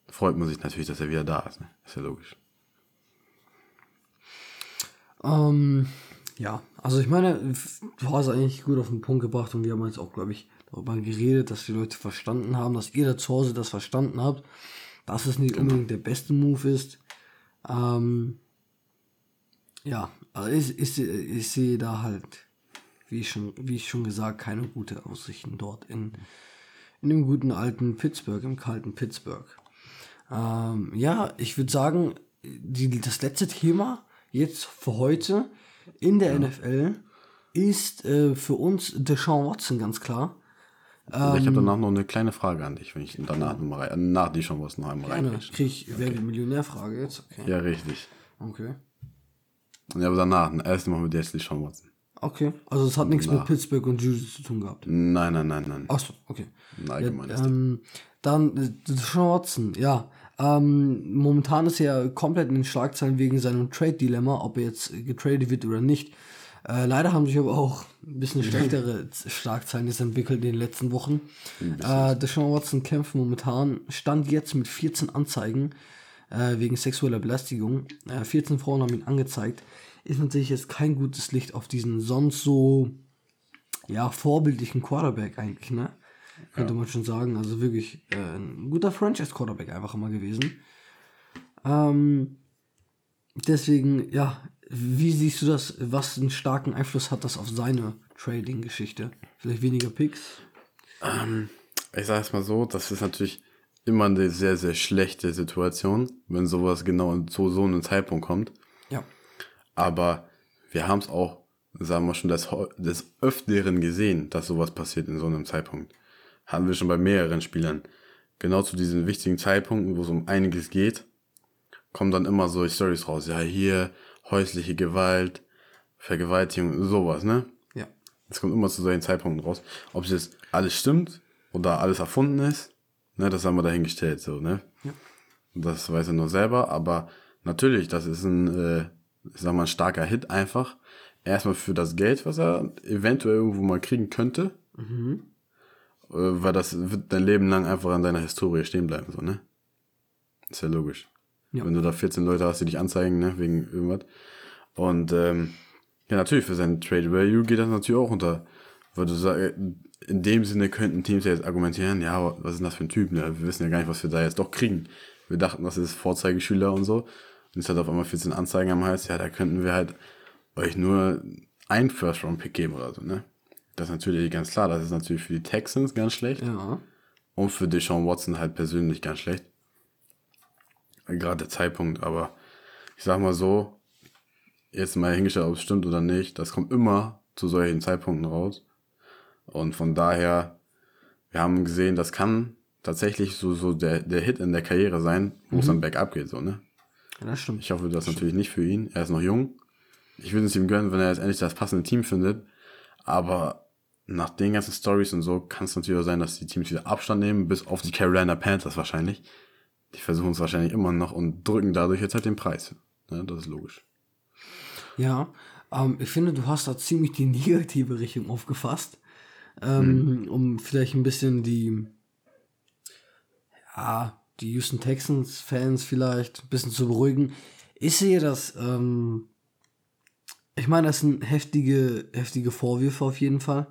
freut man sich natürlich, dass er wieder da ist. Ne? Ist ja logisch. Ähm, ja, also ich meine, du hast eigentlich gut auf den Punkt gebracht und wir haben jetzt auch, glaube ich, darüber geredet, dass die Leute verstanden haben, dass ihr da zu Hause das verstanden habt, dass es nicht unbedingt der beste Move ist. Ähm, ja, also ich, ich, ich sehe da halt, wie ich schon, wie ich schon gesagt, keine gute Aussichten dort in, in dem guten alten Pittsburgh, im kalten Pittsburgh. Ähm, ja, ich würde sagen, die, das letzte Thema jetzt für heute in der NFL ist äh, für uns Deshaun Watson ganz klar. Ich habe danach noch eine kleine Frage an dich, wenn ich danach noch mal rein, nach die schon was noch einmal rein. kriege ich, wer wird Millionärfrage jetzt? Okay. Ja, richtig. Okay. Ja, aber danach, erst machen wir jetzt die Sean Watson. Okay. Also es hat nichts mit Pittsburgh und Juju zu tun gehabt. Nein, nein, nein, nein. Achso, okay. Ein allgemeines Ähm, dann äh, Deshaun Watson, ja. Ähm, momentan ist er komplett in den Schlagzeilen wegen seinem Trade-Dilemma, ob er jetzt getradet wird oder nicht. Äh, leider haben sich aber auch ein bisschen schlechtere Z- Schlagzeilen jetzt entwickelt in den letzten Wochen. Äh, Deshaun Watson kämpft momentan, stand jetzt mit 14 Anzeigen äh, wegen sexueller Belästigung. Äh, 14 Frauen haben ihn angezeigt. Ist natürlich jetzt kein gutes Licht auf diesen sonst so ja, vorbildlichen Quarterback eigentlich, ne? könnte ja. man schon sagen. Also wirklich äh, ein guter Franchise-Quarterback einfach immer gewesen. Ähm, deswegen, ja, wie siehst du das? Was einen starken Einfluss hat das auf seine Trading-Geschichte? Vielleicht weniger Picks? Ähm, ich sage es mal so, das ist natürlich immer eine sehr, sehr schlechte Situation, wenn sowas genau zu so einem Zeitpunkt kommt. Ja. Aber wir haben es auch, sagen wir schon, des, des Öfteren gesehen, dass sowas passiert in so einem Zeitpunkt. Haben wir schon bei mehreren Spielern. Genau zu diesen wichtigen Zeitpunkten, wo es um einiges geht, kommen dann immer so Stories raus. Ja, hier häusliche Gewalt, Vergewaltigung, sowas, ne? Ja. Es kommt immer zu solchen Zeitpunkten raus. Ob es jetzt alles stimmt oder alles erfunden ist, ne, das haben wir dahingestellt, so, ne? Ja. Das weiß er nur selber, aber natürlich, das ist ein, äh, ich sag mal, ein starker Hit einfach. Erstmal für das Geld, was er eventuell irgendwo mal kriegen könnte. Mhm. Äh, weil das wird dein Leben lang einfach an deiner Historie stehen bleiben, so, ne? Ist ja logisch. Ja. Wenn du da 14 Leute hast, die dich anzeigen, ne, wegen irgendwas. Und ähm, ja, natürlich, für seinen Trade Value geht das natürlich auch unter. Weil du sagst, in dem Sinne könnten Teams ja jetzt argumentieren, ja, was ist das für ein Typ, ne? Wir wissen ja gar nicht, was wir da jetzt doch kriegen. Wir dachten, das ist Vorzeigeschüler und so. Und jetzt hat auf einmal 14 Anzeigen am Hals, ja, da könnten wir halt euch nur ein First-Round-Pick geben oder so, ne? Das ist natürlich ganz klar, das ist natürlich für die Texans ganz schlecht. Ja. Und für Deshaun Watson halt persönlich ganz schlecht gerade der Zeitpunkt, aber ich sag mal so, jetzt mal hingestellt, ob es stimmt oder nicht, das kommt immer zu solchen Zeitpunkten raus. Und von daher, wir haben gesehen, das kann tatsächlich so, so der, der Hit in der Karriere sein, wo mhm. es dann bergab geht, so, ne? Ja, das stimmt. Ich hoffe, das, das natürlich nicht für ihn. Er ist noch jung. Ich würde es ihm gönnen, wenn er jetzt endlich das passende Team findet. Aber nach den ganzen Stories und so kann es natürlich auch sein, dass die Teams wieder Abstand nehmen, bis auf die Carolina Panthers wahrscheinlich. Die versuchen es wahrscheinlich immer noch und drücken dadurch jetzt halt den Preis. Ja, das ist logisch. Ja, ähm, ich finde, du hast da ziemlich die negative Richtung aufgefasst. Ähm, mhm. Um vielleicht ein bisschen die, ja, die Houston Texans-Fans vielleicht ein bisschen zu beruhigen. Ich sehe das, ähm, ich meine, das sind heftige, heftige Vorwürfe auf jeden Fall.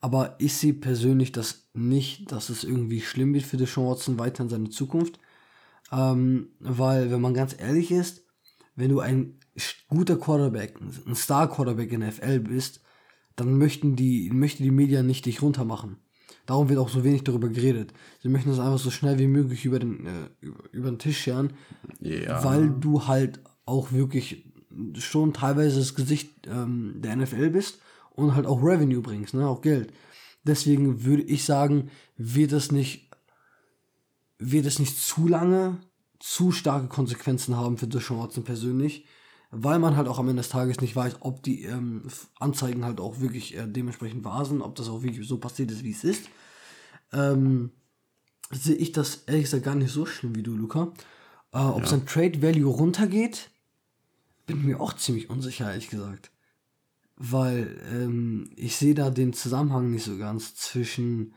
Aber ich sehe persönlich das nicht, dass es irgendwie schlimm wird für Deshaun Watson weiter in seine Zukunft. Ähm, weil, wenn man ganz ehrlich ist, wenn du ein guter Quarterback, ein Star-Quarterback in der FL bist, dann möchten die, möchte die Medien nicht dich runtermachen. Darum wird auch so wenig darüber geredet. Sie möchten das einfach so schnell wie möglich über den, äh, über, den Tisch scheren, ja. weil du halt auch wirklich schon teilweise das Gesicht ähm, der NFL bist und halt auch Revenue bringst, ne, auch Geld. Deswegen würde ich sagen, wird das nicht wird es nicht zu lange zu starke Konsequenzen haben für Deshaun Watson persönlich, weil man halt auch am Ende des Tages nicht weiß, ob die ähm, Anzeigen halt auch wirklich äh, dementsprechend wahr sind, ob das auch wirklich so passiert ist, wie es ist. Ähm, sehe ich das ehrlich gesagt gar nicht so schlimm wie du, Luca. Äh, ob ja. sein Trade Value runtergeht, bin mir auch ziemlich unsicher, ehrlich gesagt. Weil ähm, ich sehe da den Zusammenhang nicht so ganz zwischen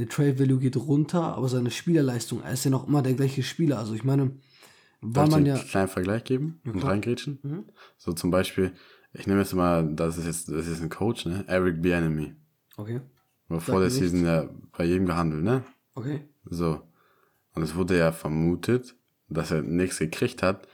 der Trade Value geht runter, aber seine Spielerleistung, er ist ja noch immer der gleiche Spieler. Also ich meine, weil man ja. einen kleinen Vergleich geben und reingrätschen? Mhm. So zum Beispiel, ich nehme jetzt mal, das ist jetzt, das ist ein Coach, ne? Eric Bienemy. Okay. War vor der Season ja bei jedem gehandelt, ne? Okay. So. Und es wurde ja vermutet, dass er nichts gekriegt hat,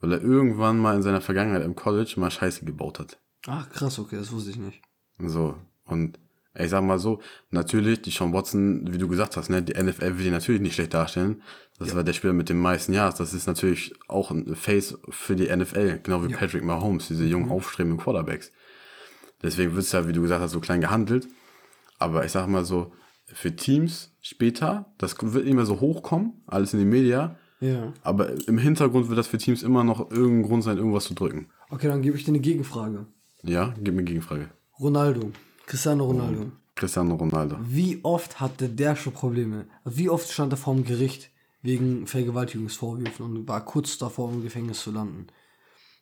weil er irgendwann mal in seiner Vergangenheit im College mal Scheiße gebaut hat. Ach krass, okay, das wusste ich nicht. So. Und ich sag mal so, natürlich, die Sean Watson, wie du gesagt hast, ne, die NFL will die natürlich nicht schlecht darstellen. Das ja. war der Spieler mit den meisten Jahres. Das ist natürlich auch ein Face für die NFL, genau wie ja. Patrick Mahomes, diese jungen, mhm. aufstrebenden Quarterbacks. Deswegen wird es ja, wie du gesagt hast, so klein gehandelt. Aber ich sag mal so, für Teams später, das wird nicht mehr so hochkommen, alles in die Media. Ja. Aber im Hintergrund wird das für Teams immer noch irgendein Grund sein, irgendwas zu drücken. Okay, dann gebe ich dir eine Gegenfrage. Ja, gib mir eine Gegenfrage. Ronaldo. Cristiano Ronaldo. Cristiano Ronaldo. Wie oft hatte der schon Probleme? Wie oft stand er vor dem Gericht wegen Vergewaltigungsvorwürfen und war kurz davor im Gefängnis zu landen?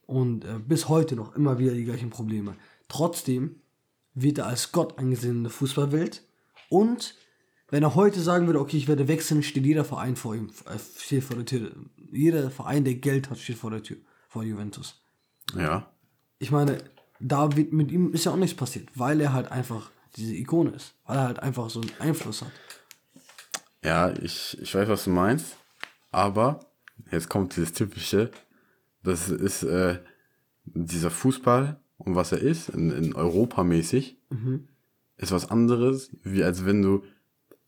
Und äh, bis heute noch immer wieder die gleichen Probleme. Trotzdem wird er als Gott angesehen in der Fußballwelt. Und wenn er heute sagen würde, okay, ich werde wechseln, steht jeder Verein vor ihm, äh, steht vor der Tür. Jeder Verein, der Geld hat, steht vor der Tür, vor Juventus. Ja. Ich meine, da wird mit ihm ist ja auch nichts passiert, weil er halt einfach diese Ikone ist, weil er halt einfach so einen Einfluss hat. Ja, ich, ich weiß, was du meinst, aber jetzt kommt dieses typische, das ist äh, dieser Fußball und was er ist, in, in Europa mäßig, ist was anderes, wie als wenn du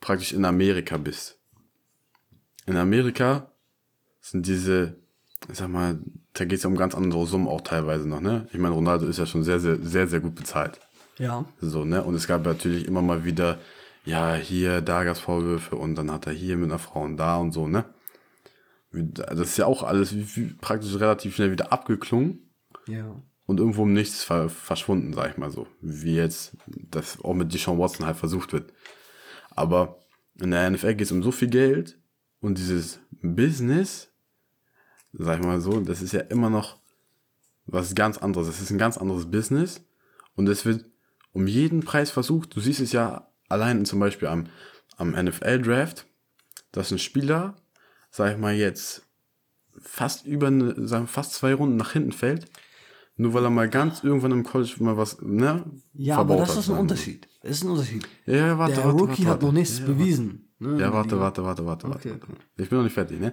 praktisch in Amerika bist. In Amerika sind diese, ich sag mal, da geht es ja um ganz andere Summen auch teilweise noch, ne? Ich meine, Ronaldo ist ja schon sehr, sehr, sehr, sehr gut bezahlt. Ja. So, ne? Und es gab natürlich immer mal wieder, ja, hier, da gab's Vorwürfe und dann hat er hier mit einer Frau und da und so, ne? Das ist ja auch alles praktisch relativ schnell wieder abgeklungen Ja. und irgendwo im Nichts ver verschwunden, sag ich mal so. Wie jetzt das auch mit Deshaun Watson halt versucht wird. Aber in der NFL geht es um so viel Geld und dieses Business, sag ich mal so, das ist ja immer noch was ganz anderes. Das ist ein ganz anderes Business und es wird um jeden Preis versucht. Du siehst es ja allein zum Beispiel am, am NFL-Draft, dass ein Spieler, sag ich mal jetzt, fast über eine, sagen, fast zwei Runden nach hinten fällt, nur weil er mal ganz irgendwann im College mal was, ne? Ja, aber das hat, ist ein Unterschied. Das ist ein Unterschied. Ja, ja, warte, Der warte, Rookie warte, hat warte. noch nichts ja, bewiesen. Ne? Ja, warte, warte, warte, warte, warte. Okay, warte. okay. Ich bin noch nicht fertig, ne?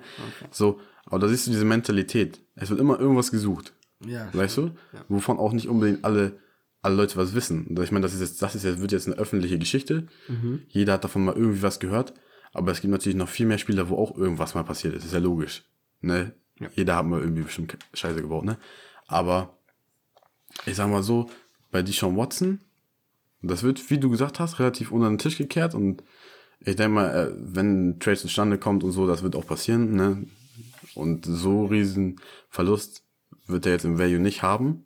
So, aber da siehst du diese Mentalität. Es wird immer irgendwas gesucht. Ja, Weißt du? Wovon auch nicht unbedingt alle, alle Leute was wissen. Ich meine, das ist jetzt, das ist jetzt, wird jetzt eine öffentliche Geschichte. Mhm. Jeder hat davon mal irgendwie was gehört. Aber es gibt natürlich noch viel mehr Spieler, wo auch irgendwas mal passiert ist. ist ja logisch. Ne? Jeder hat mal irgendwie bestimmt Scheiße gebaut, ne? Aber ich sag mal so, bei Deshaun Watson, das wird, wie du gesagt hast, relativ unter den Tisch gekehrt und ich denke mal, äh, wenn ein Trade zustande kommt und so, das wird auch passieren, ne? Und so riesen Verlust wird er jetzt im Value nicht haben.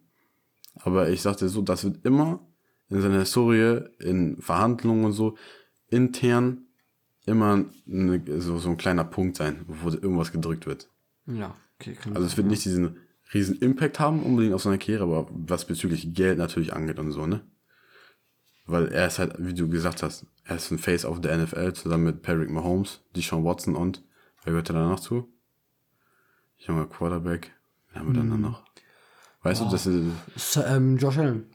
Aber ich sagte so, das wird immer in seiner Historie, in Verhandlungen und so, intern immer eine, so, so ein kleiner Punkt sein, wo irgendwas gedrückt wird. Ja, okay. Also es wird nicht diesen riesen Impact haben unbedingt auf seine Karriere, aber was bezüglich Geld natürlich angeht und so, ne? Weil er ist halt, wie du gesagt hast, er ist ein Face of der NFL zusammen mit Patrick Mahomes, Deshaun Watson und, wer gehört da noch zu? Junger Quarterback, wen haben wir dann noch? Weißt du, das ist, S- ähm, Josh Allen.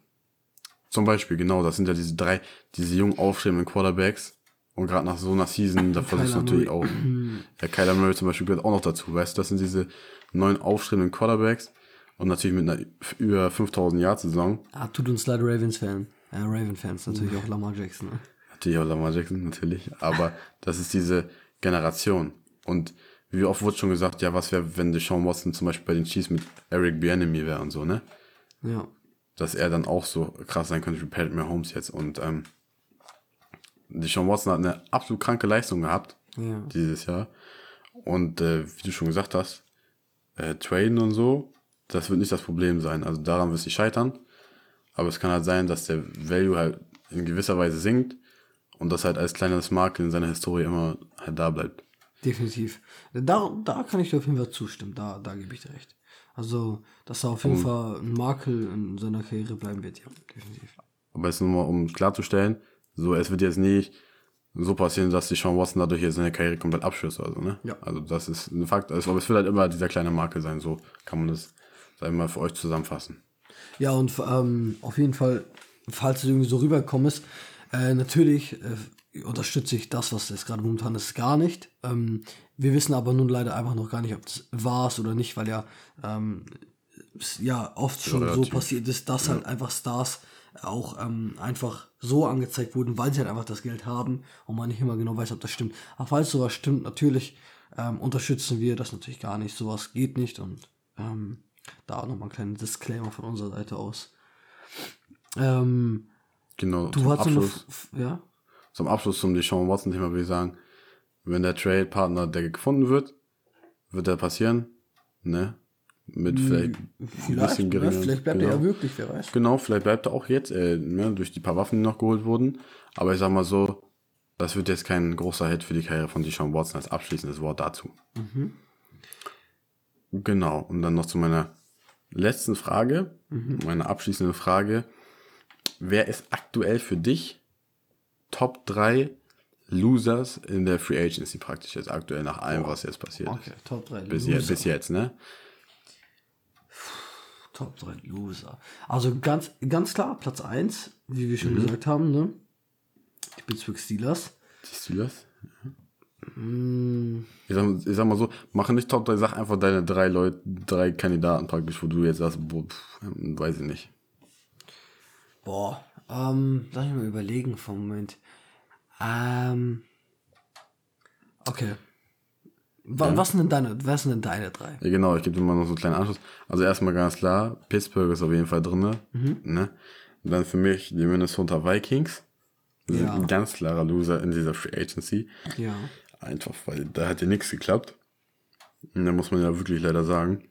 zum Beispiel, genau, das sind ja diese drei, diese jung aufstrebenden Quarterbacks. Und gerade nach so einer Season, da versuchst du natürlich auch. Ja, Kyler Murray zum Beispiel gehört auch noch dazu, weißt du, das sind diese neun aufstrebenden Quarterbacks. Und natürlich mit einer über 5000 Jahr Saison. Ah, tut uns leid, Ravens-Fan. Äh, Raven-Fans, natürlich auch Lamar Jackson. Ne? Auch Lamar Jackson, natürlich. Aber das ist diese Generation. Und wie oft wurde schon gesagt, ja, was wäre, wenn Deshaun Watson zum Beispiel bei den Chiefs mit Eric Bieniemy wäre und so, ne? Ja. dass er dann auch so krass sein könnte wie Patrick Mahomes jetzt. Und ähm, Deshaun Watson hat eine absolut kranke Leistung gehabt Ja. dieses Jahr. Und äh, wie du schon gesagt hast, äh, Traden und so, das wird nicht das Problem sein. Also daran wird es nicht scheitern. Aber es kann halt sein, dass der Value halt in gewisser Weise sinkt und das halt als kleines Makel in seiner Historie immer halt da bleibt. Definitiv. Da, da kann ich dir auf jeden Fall zustimmen. Da, da gebe ich dir recht. Also, dass er auf jeden Fall ein Makel in seiner Karriere bleiben wird, ja, definitiv. Aber jetzt nur mal, um klarzustellen, so, es wird jetzt nicht so passieren, dass die Sean Watson dadurch jetzt seine Karriere komplett abschließt oder so, ne? Ja. Also, das ist ein Fakt. Also, aber es wird halt immer dieser kleine Marke sein, so kann man das, sag ich mal, für euch zusammenfassen. Ja, und ähm, auf jeden Fall, falls es irgendwie so rübergekommen ist, äh, natürlich äh, unterstütze ich das, was jetzt gerade momentan ist, gar nicht. Ähm, wir wissen aber nun leider einfach noch gar nicht, ob es war es oder nicht, weil ja, ähm, ja oft schon so relativ. passiert ist, dass halt einfach Stars auch ähm, einfach so angezeigt wurden, weil sie halt einfach das Geld haben und man nicht immer genau weiß, ob das stimmt. Aber falls sowas stimmt, natürlich ähm, unterstützen wir das natürlich gar nicht. Sowas geht nicht und ähm, da nochmal ein kleiner Disclaimer von unserer Seite aus. Ähm, Genau. du zum hast Abschluss, f- ja? zum Abschluss zum Deshaun Watson-Thema würde ich sagen, wenn der Trade-Partner, der gefunden wird, wird der passieren, ne? Mit vielleicht, ein Vielleicht, bisschen ne? geringer. vielleicht bleibt genau. er ja wirklich, wer weiß. Genau, vielleicht bleibt er auch jetzt, äh, ne, durch die paar Waffen, die noch geholt wurden. Aber ich sag mal so, das wird jetzt kein großer Hit für die Karriere von Deshaun Watson als abschließendes Wort dazu. Genau, und dann noch zu meiner letzten Frage, meine abschließende Frage. Wer ist aktuell für dich Top 3 Losers in der Free Agency praktisch jetzt aktuell nach allem, was jetzt passiert Okay, Top 3 ist? Bis, Loser. jetzt, bis jetzt, ne? Top 3 Loser. Also ganz, ganz klar, Platz 1, wie wir Mhm. schon gesagt haben, ne? Die Pittsburgh Steelers. Die Steelers? Ich sag, ich sag mal so, mache nicht Top 3, sag einfach deine drei Leute, drei Kandidaten praktisch, wo du jetzt sagst, boah, weiß ich nicht. Boah, ähm, lass mich mal überlegen vom Moment. Ähm, okay. Wa Was sind denn deine, was sind denn deine drei? Ja, genau, ich gebe dir mal noch so einen kleinen Anschluss. Also erstmal ganz klar, Pittsburgh ist auf jeden Fall drin. Ne? Und dann für mich die Minnesota Vikings. Die sind Ja. ein ganz klarer Loser in dieser Free Agency. Ja. Einfach, weil da hat ja nichts geklappt. Und da muss man ja wirklich leider sagen.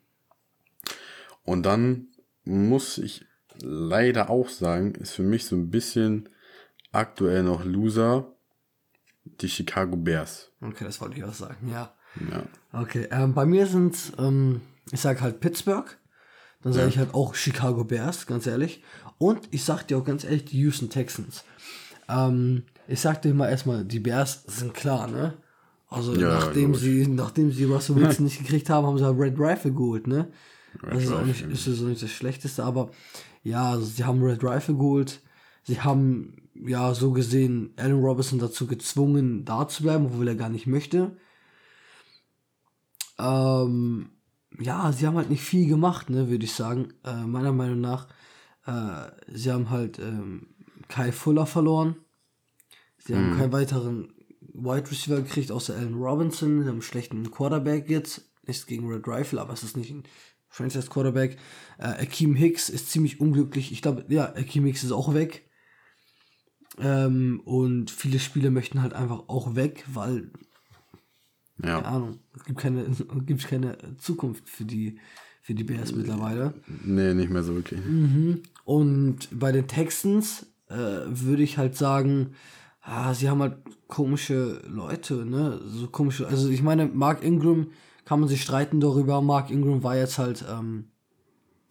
Und dann muss ich leider auch sagen, ist für mich so ein bisschen aktuell noch Loser die Chicago Bears. Okay, das wollte ich auch sagen, ja. Ja. Okay, ähm, bei mir sind ähm, ich sag halt Pittsburgh, dann sage ich halt auch Chicago Bears, ganz ehrlich. Und ich sag dir auch ganz ehrlich, die Houston Texans. Ähm, ich sag dir mal erstmal, die Bears sind klar, ne? Also Ja, nachdem sie, nachdem sie Russell Wilson nicht gekriegt haben, haben sie halt Red Rifle geholt, ne? Das ist auch nicht, ist das auch nicht das Schlechteste, aber ja, also sie haben Red Rifle geholt. Sie haben ja so gesehen Allen Robinson dazu gezwungen, da zu bleiben, obwohl er gar nicht möchte. Ähm, ja, sie haben halt nicht viel gemacht, ne, würde ich sagen. Äh, meiner Meinung nach. Äh, sie haben halt ähm, Kai Fuller verloren. Sie haben keinen weiteren Wide Receiver gekriegt, außer Allen Robinson. Sie haben einen schlechten Quarterback jetzt. Nichts gegen Red Rifle, aber es ist nicht ein Franchise Quarterback. Äh, Akeem Hicks ist ziemlich unglücklich. Ich glaube, ja, Akeem Hicks ist auch weg. Ähm, und viele Spieler möchten halt einfach auch weg, weil keine Ja. Ahnung, es gibt keine, es gibt keine Zukunft für die, für die Bears mittlerweile. Nee, nicht mehr so wirklich. Und bei den Texans äh, würde ich halt sagen, ah, sie haben halt komische Leute, ne? So komische, also ich meine, Mark Ingram kann man sich streiten darüber. Mark Ingram war jetzt halt, ähm,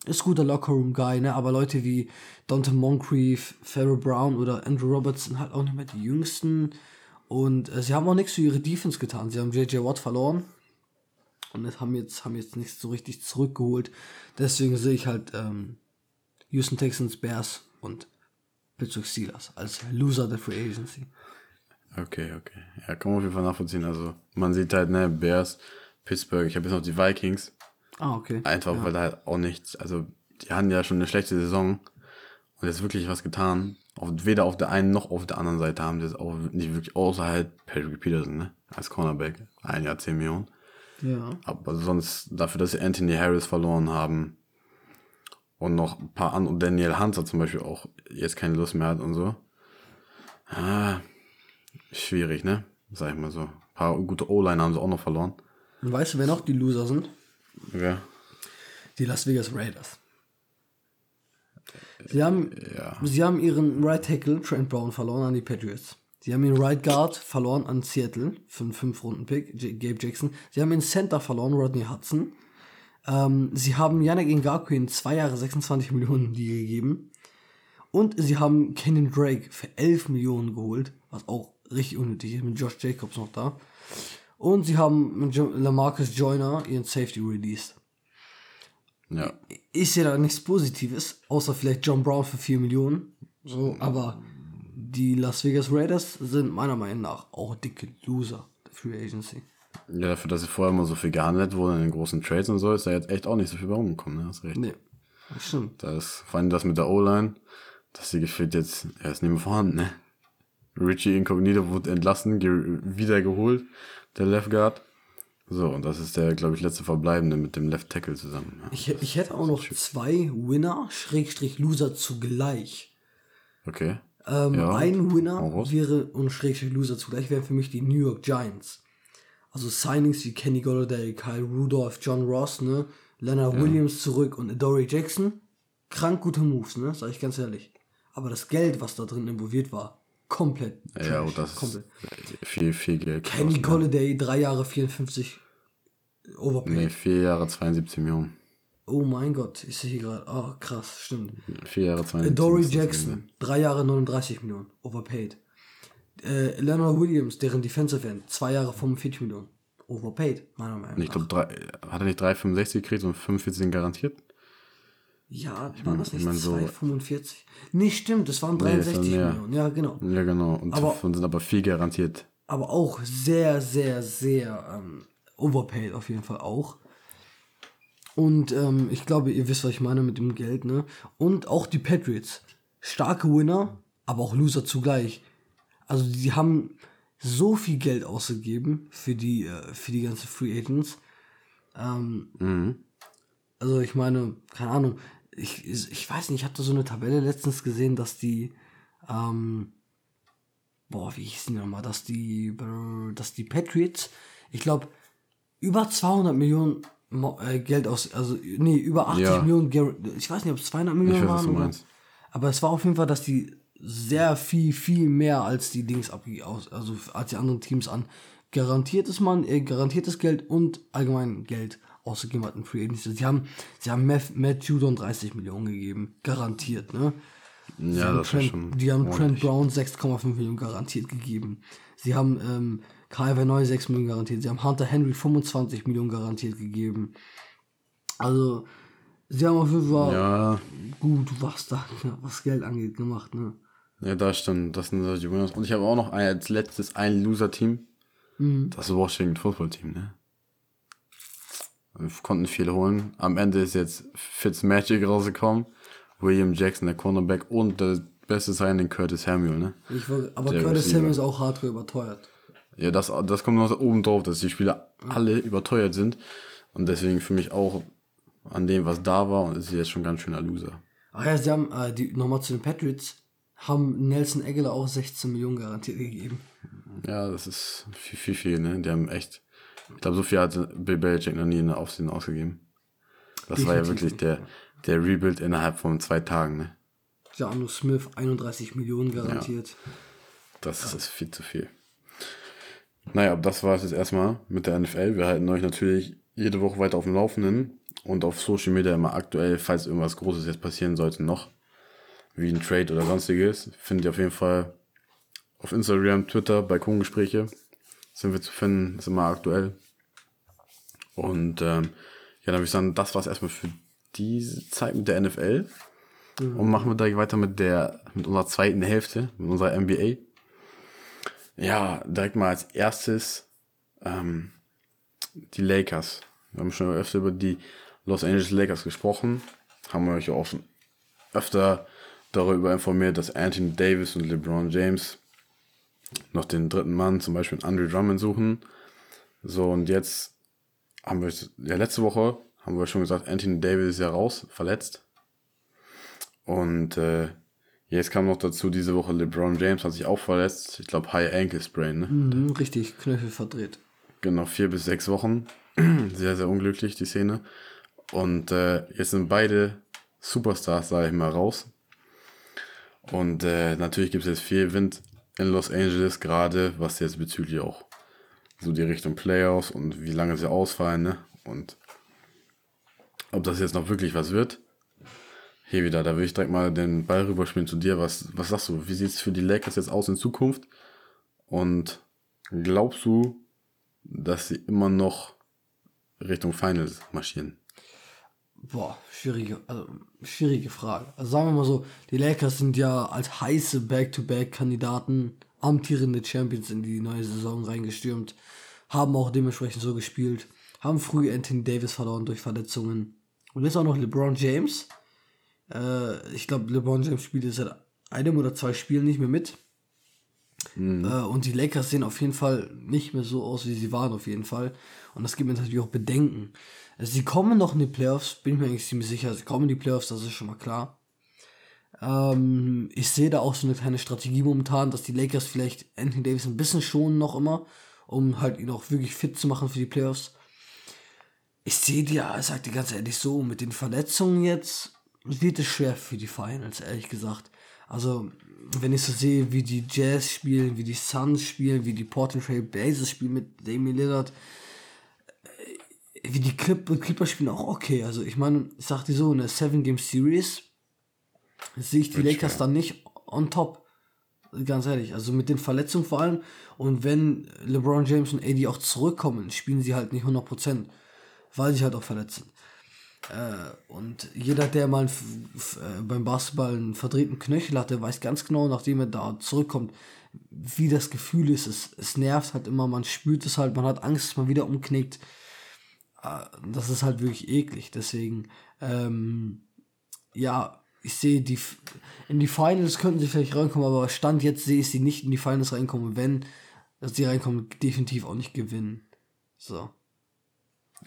ist guter Lockerroom-Guy, ne? Aber Leute wie Dante Moncrief, Pharaoh Brown oder Andrew Roberts sind halt auch nicht mehr die jüngsten. Und äh, sie haben auch nichts für ihre Defense getan. Sie haben JJ Watt verloren. Und das haben jetzt, haben jetzt nichts so richtig zurückgeholt. Deswegen sehe ich halt ähm, Houston Texans, Bears und Pittsburgh Steelers als Loser der Free Agency. Okay, okay. Ja, kann man auf jeden Fall nachvollziehen. Also, man sieht halt, ne, Bears, Pittsburgh, ich habe jetzt noch die Vikings. Ah, okay. Einfach, weil da halt auch nichts, also, die hatten ja schon eine schlechte Saison und jetzt wirklich was getan. Auf, weder auf der einen noch auf der anderen Seite haben sie es auch nicht wirklich, außer halt Patrick Peterson, ne, als Cornerback. Ein Jahr 10 Millionen. Ja. Aber sonst, dafür, dass sie Anthony Harris verloren haben und noch ein paar andere, und Daniel Hunter zum Beispiel auch jetzt keine Lust mehr hat und so. Ah, schwierig, ne? Sag ich mal so. Ein paar gute O-Line haben sie auch noch verloren. Und weißt du, wer noch die Loser sind? Ja. Die Las Vegas Raiders. Sie haben, Ja. sie haben ihren Right Tackle Trent Brown verloren an die Patriots. Sie haben ihren Right Guard verloren an Seattle für einen 5-Runden-Pick, J- Gabe Jackson. Sie haben ihren Center verloren, Rodney Hudson. Ähm, sie haben Yannick Ngakwe in zwei Jahre 26 Millionen die gegeben. Und sie haben Kenan Drake für 11 Millionen geholt, was auch richtig unnötig ist, mit Josh Jacobs noch da. Und sie haben Lamarcus Joyner ihren Safety released. Ja. Ich sehe da nichts Positives, außer vielleicht John Brown für 4 Millionen. So, aber die Las Vegas Raiders sind meiner Meinung nach auch dicke Loser der Free Agency. Ja, dafür, dass sie vorher immer so viel gehandelt wurden in den großen Trades und so, ist da jetzt echt auch nicht so viel bei rumgekommen, ne? Hast recht. Nee, das stimmt. Das, vor allem das mit der O-Line, dass sie gefühlt jetzt, er ist nicht mehr vorhanden, ne? Richie Incognito wurde entlassen, ge wieder geholt, der Left Guard. So, und das ist der, glaube ich, letzte Verbleibende mit dem Left Tackle zusammen. Ja. Ich, ich hätte auch noch zwei Winner, Schrägstrich Loser zugleich. Okay. Ähm, Ja, ein Winner raus. wäre und Schrägstrich Loser zugleich wären für mich die New York Giants. Also Signings wie Kenny Golladay, Kyle Rudolph, John Ross, ne, Leonard Williams zurück und Adoree Jackson. Krank gute Moves, ne, sag ich ganz ehrlich. Aber das Geld, was da drin involviert war, komplett. Ja, und das komplett. ist viel, viel Geld. Kenny gekostet, ne? Drei Jahre 54 Overpay. Nee, vier Jahre 72 Millionen. Oh mein Gott, ich sehe hier gerade. Oh, krass, stimmt. Vier Jahre 72 Dory ist das Jackson, drei Jahre 39 Millionen, overpaid. Äh, Leonard Williams, deren Defensive End, zwei Jahre 45 Millionen, overpaid, meiner Meinung Gewesen. Ich nach. glaube, hat er nicht 3,65 gekriegt und 45 garantiert? Ja, waren das ich nicht mein so- 2,45? Nee, stimmt, das waren Nee, das war 63 mehr. Millionen, ja, genau. Ja, genau. Und Aber- davon sind aber vier garantiert. aber auch sehr, sehr, sehr ähm, overpaid auf jeden Fall auch. Und ähm, ich glaube, ihr wisst, was ich meine mit dem Geld, ne? Und auch die Patriots. Starke Winner, aber auch Loser zugleich. Also die haben so viel Geld ausgegeben für die, äh, für die ganzen Free Agents. Ähm, Mhm. also ich meine, keine Ahnung, ich, ich weiß nicht, ich hatte so eine Tabelle letztens gesehen, dass die, ähm, boah, wie hieß die nochmal, dass die, dass die Patriots, ich glaube, über 200 Millionen äh, Geld aus, also, nee, über 80 Ja. Millionen, ich weiß nicht, ob es 200 Ich Millionen weiß, waren, oder, aber es war auf jeden Fall, dass die sehr viel, viel mehr als die Dings abge aus, also als die anderen Teams an garantiertes Mann, äh, garantiertes Geld und allgemein Geld ausgegeben hatten Free Agency. Sie haben, sie haben Matt, Matt Judon 30 Millionen gegeben, garantiert, ne? Sie Ja, haben das Trent, schon. Die haben Trent ordentlich. Brown 6,5 Millionen garantiert gegeben. Sie haben ähm, Kyle Neu 6 Millionen garantiert. Sie haben Hunter Henry 25 Millionen garantiert gegeben. Also, sie haben auf jeden Fall Ja, gut, was da, was Geld angeht, gemacht, ne? ja, das stimmt. Das sind solche Winners. Und ich habe auch noch ein, als letztes ein Loser-Team. Mhm. Das Washington Football Team, ne? Wir konnten viel holen. Am Ende ist jetzt Fitzmagic rausgekommen. William Jackson, der Cornerback und der beste Signing Curtis Samuel, ne? Ich wollte, aber Der Curtis. Samuel ist auch hardcore überteuert. Ja, das, das kommt noch oben drauf, dass die Spieler alle überteuert sind. Und deswegen für mich auch an dem, was da war, und ist jetzt schon ganz schöner Loser. Ach ja, sie haben, äh, die, nochmal zu den Patriots, haben Nelson Aguilar auch 16 Millionen garantiert gegeben. Ja, das ist viel, viel, viel, ne? Die haben echt, ich glaube, so viel hat Bill Belichick noch nie in der Aufsehen ausgegeben. Das war ja Definitiv wirklich der, der Rebuild innerhalb von zwei Tagen, ne? Janu Smith 31 Millionen garantiert. Das ist viel zu viel. Naja, das war es jetzt erstmal mit der NFL. Wir halten euch natürlich jede Woche weiter auf dem Laufenden und auf Social Media immer aktuell, falls irgendwas Großes jetzt passieren sollte noch, wie ein Trade oder sonstiges, findet ihr auf jeden Fall auf Instagram, Twitter, Balkongespräche sind wir zu finden, ist immer aktuell. Und ähm, ja, dann würde ich sagen, das war es erstmal für diese Zeit mit der NFL. Und machen wir direkt weiter mit der, mit unserer zweiten Hälfte, mit unserer NBA. Ja, direkt mal als erstes ähm, die Lakers. Wir haben schon öfter über die Los Angeles Lakers gesprochen. Haben wir euch auch schon öfter darüber informiert, dass Anthony Davis und LeBron James noch den dritten Mann, zum Beispiel Andre Drummond, suchen. So, und jetzt haben wir, ja, letzte Woche haben wir schon gesagt, Anthony Davis ist ja raus, verletzt. Und äh, jetzt kam noch dazu, diese Woche LeBron James hat sich auch verletzt. Ich glaube, High Ankle Sprain, ne? Mhm, richtig, Knöchel verdreht. Genau, vier bis sechs Wochen. sehr, sehr unglücklich, die Szene. Und äh, jetzt sind beide Superstars, sage ich mal, raus. Und äh, natürlich gibt es jetzt viel Wind in Los Angeles, gerade was jetzt bezüglich auch so die Richtung Playoffs und wie lange sie ausfallen, ne? Und ob das jetzt noch wirklich was wird. Hier wieder, da will ich direkt mal den Ball rüberspielen zu dir. Was, was sagst du? Wie sieht es für die Lakers jetzt aus in Zukunft? Und glaubst du, dass sie immer noch Richtung Finals marschieren? Boah, schwierige, also, schwierige Frage. Also sagen wir mal so, die Lakers sind ja als heiße Back-to-Back-Kandidaten amtierende Champions in die neue Saison reingestürmt, haben auch dementsprechend so gespielt, haben früh Anthony Davis verloren durch Verletzungen. Und jetzt auch noch LeBron James. Äh, ich glaube, LeBron James spielt jetzt seit einem oder zwei Spielen nicht mehr mit. Äh, und die Lakers sehen auf jeden Fall nicht mehr so aus, wie sie waren, auf jeden Fall. Und das gibt mir natürlich auch Bedenken. Also sie kommen noch in die Playoffs, bin ich mir eigentlich ziemlich sicher. Sie kommen in die Playoffs, das ist schon mal klar. Ähm, ich sehe da auch so eine kleine Strategie momentan, dass die Lakers vielleicht Anthony Davis ein bisschen schonen noch immer, um halt ihn auch wirklich fit zu machen für die Playoffs. Ich sehe dir, ich sag dir ganz ehrlich so, mit den Verletzungen jetzt wird es schwer für die Finals, ehrlich gesagt. Also, wenn ich so sehe, wie die Jazz spielen, wie die Suns spielen, wie die Portland Trail Blazers spielen mit Damian Lillard, äh, wie die Clip Clippers spielen auch okay. Also, ich meine, ich sag dir so, in der Seven Game Series sehe ich die Lakers schwer. dann nicht on top. Ganz ehrlich, also mit den Verletzungen vor allem. Und wenn LeBron James und AD auch zurückkommen, spielen sie halt nicht 100%, weil sie halt auch verletzt sind. Äh, und jeder, der mal äh, beim Basketball einen verdrehten Knöchel hatte, weiß ganz genau, nachdem er da zurückkommt, wie das Gefühl ist. Es, es nervt halt immer, man spürt es halt, man hat Angst, dass man wieder umknickt. Äh, das ist halt wirklich eklig. Deswegen, ähm, ja, ich sehe die in die Finals könnten sie vielleicht reinkommen, aber Stand jetzt sehe ich sie nicht in die Finals reinkommen. Wenn sie reinkommen, definitiv auch nicht gewinnen. So.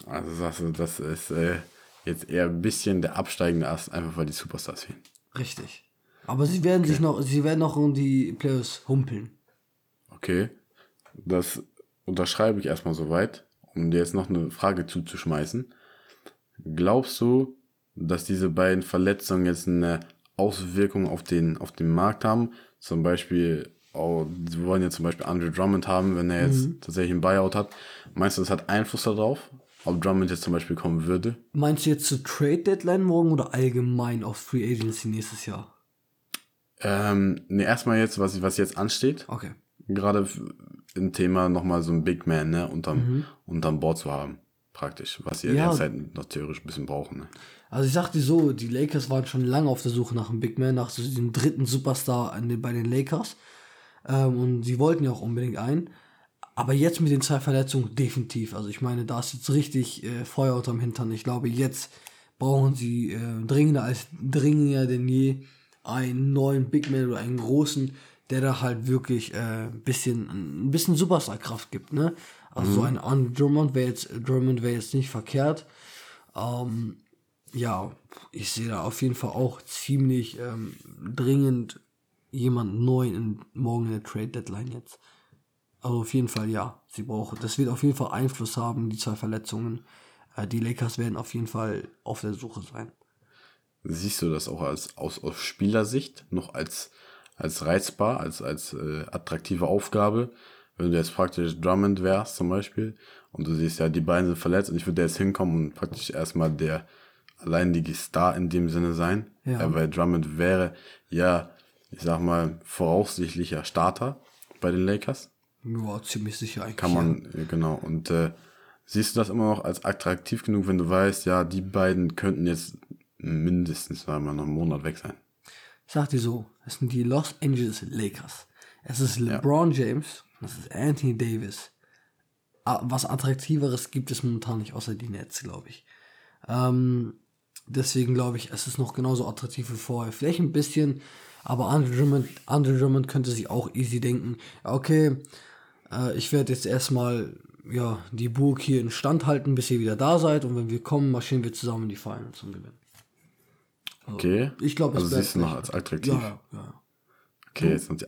Also du, das ist äh, jetzt eher ein bisschen der absteigende Ast, einfach weil die Superstars fehlen. Richtig. Aber sie werden okay. sich noch, sie werden noch in die Playoffs humpeln. Okay. Das unterschreibe ich erstmal soweit, um dir jetzt noch eine Frage zuzuschmeißen. Glaubst du, dass diese beiden Verletzungen jetzt eine Auswirkung auf den, auf den Markt haben? Zum Beispiel, oh, sie wollen ja zum Beispiel Andrew Drummond haben, wenn er jetzt mhm. tatsächlich ein Buyout hat. Meinst du, das hat Einfluss darauf? Ob Drummond jetzt zum Beispiel kommen würde? Meinst du jetzt zur Trade Deadline morgen oder allgemein auf Free Agency nächstes Jahr? Ähm, ne, erstmal jetzt, was, was jetzt ansteht. Okay. Gerade im Thema nochmal so ein Big Man, ne, unterm, mhm. unterm Board zu haben. Praktisch. Was sie ja derzeit noch theoretisch ein bisschen brauchen, ne. Also ich sagte so, die Lakers waren schon lange auf der Suche nach einem Big Man, nach so dem dritten Superstar bei den Lakers. Ähm, und sie wollten ja auch unbedingt einen. Aber jetzt mit den zwei Verletzungen definitiv. Also ich meine, da ist jetzt richtig äh, Feuer unterm Hintern. Ich glaube, jetzt brauchen sie äh, dringender als dringender denn je einen neuen Big Man oder einen großen, der da halt wirklich äh, bisschen, ein bisschen Superstar-Kraft gibt. Ne? Also mhm. so ein An Drummond wäre jetzt, Drummond wäre jetzt nicht verkehrt. Ähm, ja, ich sehe da auf jeden Fall auch ziemlich ähm, dringend jemand neuen in, morgen in der Trade Deadline jetzt. Also auf jeden Fall ja, sie brauchen. Das wird auf jeden Fall Einfluss haben, die zwei Verletzungen. Äh, die Lakers werden auf jeden Fall auf der Suche sein. Siehst du das auch als aus, aus Spielersicht noch als, als reizbar, als, als äh, attraktive Aufgabe? Wenn du jetzt praktisch Drummond wärst zum Beispiel und du siehst ja, die beiden sind verletzt und ich würde jetzt hinkommen und praktisch erstmal der alleinige Star in dem Sinne sein. Ja. Ja, weil Drummond wäre ja, ich sag mal, voraussichtlicher Starter bei den Lakers. Ja, ziemlich sicher eigentlich. Kann man, ja. genau. Und äh, siehst du das immer noch als attraktiv genug, wenn du weißt, ja, die beiden könnten jetzt mindestens einmal noch einen Monat weg sein? Ich sag dir so, es sind die Los Angeles Lakers. Es ist LeBron ja. James, das ist Anthony Davis. Ah, was Attraktiveres gibt es momentan nicht, außer die Nets, glaube ich. Ähm, deswegen glaube ich, es ist noch genauso attraktiv wie vorher. Vielleicht ein bisschen, aber Andre Drummond, Andre Drummond könnte sich auch easy denken, okay, äh, ich werde jetzt erstmal ja, die Burg hier in Stand halten, bis ihr wieder da seid. Und wenn wir kommen, marschieren wir zusammen in die Finals und gewinnen. Also, okay. Ich glaube, also siehst du noch als attraktiv. Ja, ja. Okay, jetzt sind die,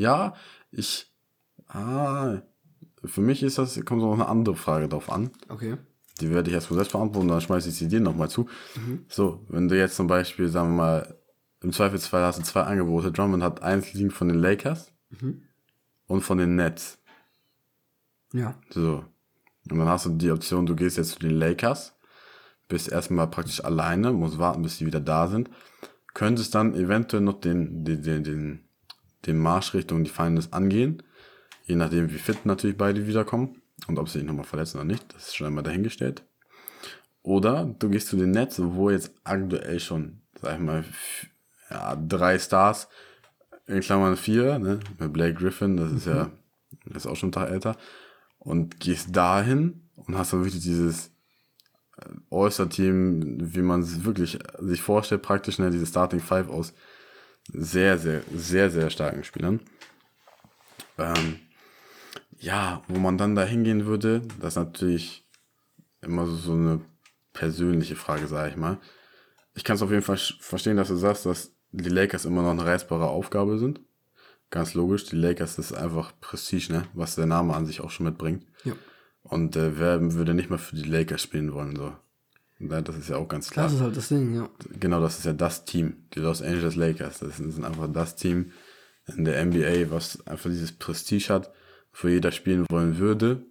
ja, ich, ah, für mich ist das, kommt noch eine andere Frage drauf an. Okay. Die werde ich erstmal selbst beantworten, dann schmeiße ich sie dir nochmal zu. Mhm. So, wenn du jetzt zum Beispiel, sagen wir mal, im Zweifelsfall hast du zwei Angebote. Drummond hat eins liegen von den Lakers mhm. Und von den Nets. Ja. So. Und dann hast du die Option, du gehst jetzt zu den Lakers, bist erstmal praktisch alleine, musst warten, bis die wieder da sind. Könntest dann eventuell noch den, den, den, den, den Marsch Richtung die Finals angehen. Je nachdem, wie fit natürlich beide wiederkommen. Und ob sie sich nochmal verletzen oder nicht, das ist schon einmal dahingestellt. Oder du gehst zu den Nets, wo jetzt aktuell schon, sag ich mal, ja, drei Stars, in Klammern vier, ne, mit Blake Griffin, das ist mhm. ja, das ist auch schon ein Tag älter, und gehst dahin und hast dann wirklich dieses äh, All-Star-Team, wie man es wirklich sich vorstellt, praktisch, ne, diese Starting Five aus sehr, sehr, sehr, sehr starken Spielern. Ähm, ja, wo man dann da hingehen würde, das ist natürlich immer so, so eine persönliche Frage, sage ich mal. Ich kann es auf jeden Fall verstehen, dass du sagst, dass die Lakers immer noch eine reißbare Aufgabe sind. Ganz logisch, die Lakers ist einfach Prestige, ne? was der Name an sich auch schon mitbringt. Ja. Und äh, wer würde nicht mal für die Lakers spielen wollen, so. Das ist ja auch ganz klar. Das ist halt das Ding, ja. Genau, das ist ja das Team, die Los Angeles Lakers. Das sind einfach das Team in der NBA, was einfach dieses Prestige hat, für jeder spielen wollen würde.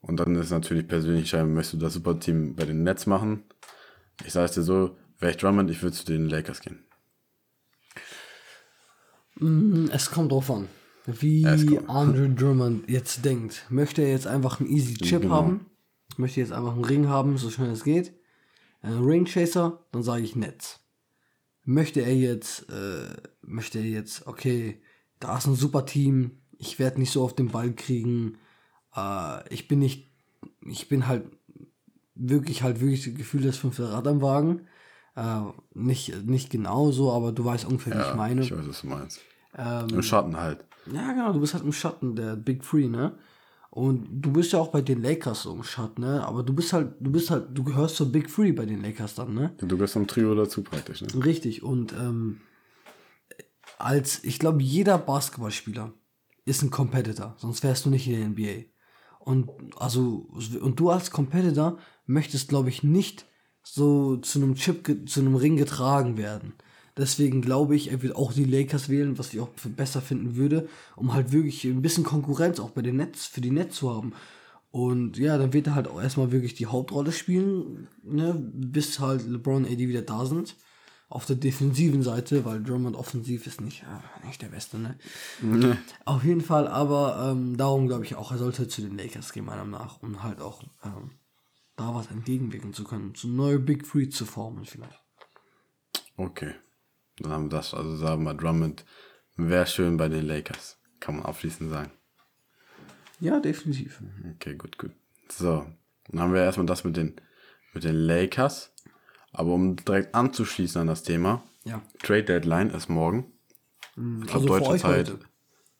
Und dann ist natürlich persönlich entscheidend, möchtest du das Superteam bei den Nets machen? Ich sage es dir so, wäre ich Drummond, ich würde zu den Lakers gehen. Mm, es kommt drauf an, wie Andrew Drummond jetzt denkt. Möchte er jetzt einfach einen easy Chip genau. haben? Möchte jetzt einfach einen Ring haben, so schnell es geht? äh, Rain Chaser, dann sage ich Netz. Möchte er jetzt, äh, möchte er jetzt, okay, da ist ein super Team, ich werde nicht so auf den Ball kriegen, äh, ich bin nicht, ich bin halt wirklich halt wirklich das Gefühl, das fünfte Rad am Wagen. Äh, nicht, nicht genau so, aber du weißt ungefähr, wie Ja, ich meine. ich weiß, was du meinst. Ähm, Im Schatten halt. ja, genau, du bist halt im Schatten der Big Three, ne? Und du bist ja auch bei den Lakers so im Schatten, ne? Aber du bist halt, du bist halt, du gehörst zur Big Three bei den Lakers dann, ne? Du gehst am Trio dazu praktisch, ne? Richtig. Und ähm, als, ich glaube, jeder Basketballspieler ist ein Competitor, sonst wärst du nicht in der NBA. Und also, und du als Competitor möchtest, glaube ich, nicht so zu einem Chip, zu einem Ring getragen werden. Deswegen glaube ich, er wird auch die Lakers wählen, was ich auch für besser finden würde, um halt wirklich ein bisschen Konkurrenz auch bei den Nets, für die Nets zu haben. Und ja, dann wird er halt auch erstmal wirklich die Hauptrolle spielen, ne, bis halt LeBron und AD wieder da sind. Auf der defensiven Seite, weil Drummond offensiv ist nicht, äh, nicht der Beste, ne? Auf jeden Fall, aber ähm, darum glaube ich auch, er sollte zu den Lakers gehen, meiner Meinung nach, um halt auch ähm, da was entgegenwirken zu können, zu neue Big Three zu formen vielleicht. Okay. Dann haben wir das. Also sagen wir Drummond wäre schön bei den Lakers. Kann man abschließend sagen. Ja, definitiv. Okay, gut, gut. So, dann haben wir erstmal das mit den, mit den Lakers. Aber um direkt anzuschließen an das Thema, Ja. Trade Deadline ist morgen. Ich Also für euch heute.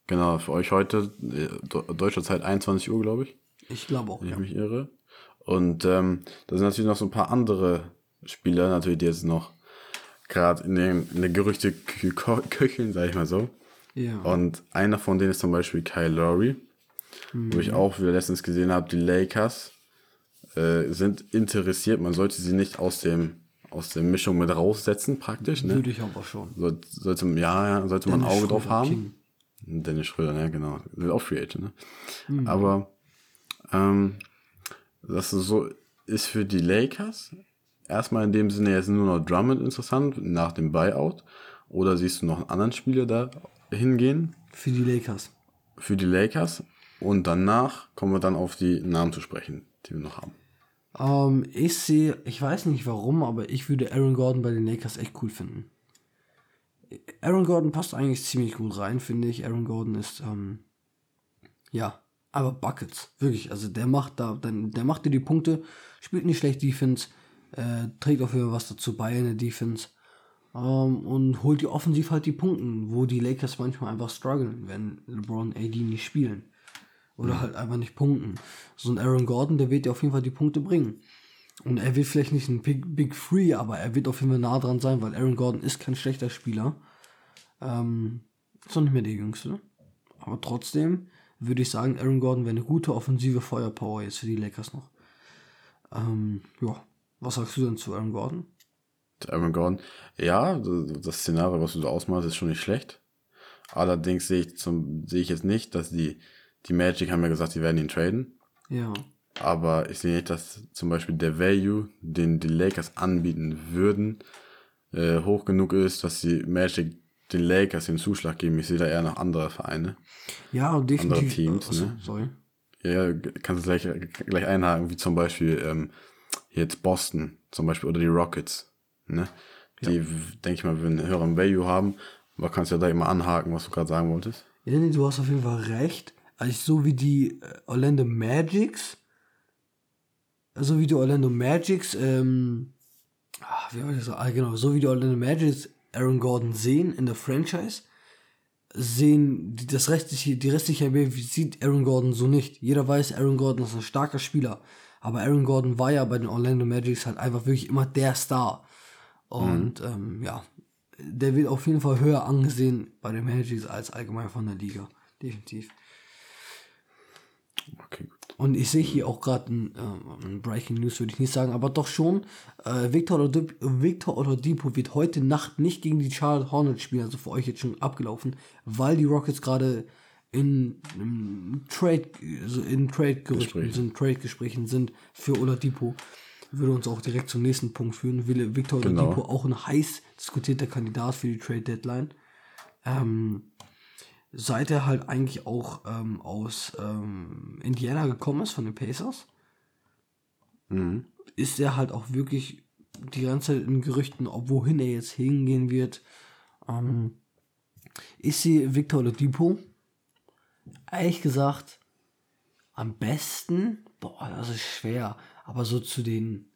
Genau, für euch heute, äh, deutscher Zeit 21 Uhr, glaube ich, Ich glaube auch, wenn ja. ich mich irre. Und ähm, da sind natürlich noch so ein paar andere Spieler, natürlich, die jetzt noch gerade in, den- in der Gerüchte kö- ko- köcheln, sag ich mal so. Ja. Und einer von denen ist zum Beispiel Kyle Lowry, wo ich auch wieder letztens gesehen habe, die Lakers äh, sind interessiert. Man sollte sie nicht aus dem aus der Mischung mit raussetzen, praktisch. Ne? Würde ich aber schon. Soll, sollte, ja, ja, sollte man ein Auge drauf haben. King. Dennis Schröder, ne, genau. Auch Free Agent, ne? Mhm. Aber ähm, das ist so ist für die Lakers erstmal in dem Sinne jetzt nur noch Drummond interessant nach dem Buyout. Oder siehst du noch einen anderen Spieler da hingehen Für die Lakers. für die Lakers? Und danach kommen wir dann auf die Namen zu sprechen, die wir noch haben. Ähm, ich sehe, ich weiß nicht warum, aber ich würde Aaron Gordon bei den Lakers echt cool finden. Aaron Gordon passt eigentlich ziemlich gut rein, finde ich. Aaron Gordon ist, ähm, ja, aber Buckets, wirklich. Also der macht da, dann, der macht dir die Punkte, spielt nicht schlecht Defense, äh, trägt auf jeden Fall was dazu bei in der Defense ähm, und holt dir offensiv halt die Punkte, wo die Lakers manchmal einfach strugglen, wenn LeBron AD nicht spielen. Oder halt einfach nicht punkten. So ein Aaron Gordon, der wird dir auf jeden Fall die Punkte bringen. Und er wird vielleicht nicht ein Big, Big Free, aber er wird auf jeden Fall nah dran sein, weil Aaron Gordon ist kein schlechter Spieler. Ähm, ist auch nicht mehr der Jüngste. Aber trotzdem würde ich sagen, Aaron Gordon wäre eine gute offensive Feuerpower jetzt für die Lakers noch. Ähm, ja, was sagst du denn zu Aaron Gordon? Aaron Gordon, ja, das Szenario, was du so ausmalst, ist schon nicht schlecht. Allerdings sehe ich, zum, sehe ich jetzt nicht, dass die, die Magic haben ja gesagt, sie werden ihn traden. Ja. Aber ich sehe nicht, dass zum Beispiel der Value, den die Lakers anbieten würden, äh, hoch genug ist, dass die Magic den Lakers den Zuschlag geben. Ich sehe da eher noch andere Vereine. Ja, und definitiv. Andere Teams, Achso, ne? Sorry. Ja, kannst du gleich, gleich einhaken, wie zum Beispiel ähm, jetzt Boston zum Beispiel oder die Rockets. Ne? Die, denke ich mal, würden einen höheren Value haben. Aber kannst ja da immer anhaken, was du gerade sagen wolltest. Ja, nee, du hast auf jeden Fall recht. Also so wie die äh, Orlando Magics, so wie die Orlando Magics, ähm, ah, wie war das? Ah, genau, so wie die Orlando Magics Aaron Gordon sehen in der Franchise, sehen die, das restliche, die restliche NBA sieht Aaron Gordon so nicht. Jeder weiß, Aaron Gordon ist ein starker Spieler. Aber Aaron Gordon war ja bei den Orlando Magics halt einfach wirklich immer der Star. Und ähm, ja, der wird auf jeden Fall höher angesehen bei den Magics als allgemein von der Liga. Definitiv. Okay. Und ich sehe hier auch gerade ein, ähm, ein Breaking News, würde ich nicht sagen, aber doch schon. Äh, Victor, Oladipo, Victor Oladipo wird heute Nacht nicht gegen die Charlotte Hornets spielen, also für euch jetzt schon abgelaufen, weil die Rockets gerade in, in Trade, also in Trade-Gerüchten Gesprächen. sind, Trade-Gesprächen sind für Oladipo. Würde uns auch direkt zum nächsten Punkt führen. Will Victor Genau. Oladipo auch ein heiß diskutierter Kandidat für die Trade-Deadline. Ähm, seit er halt eigentlich auch ähm, aus ähm, Indiana gekommen ist, von den Pacers, ist er halt auch wirklich die ganze Zeit in Gerüchten, ob wohin er jetzt hingehen wird. Ähm, ich sehe Victor Oladipo, ehrlich gesagt, am besten, boah, das ist schwer, aber so zu den,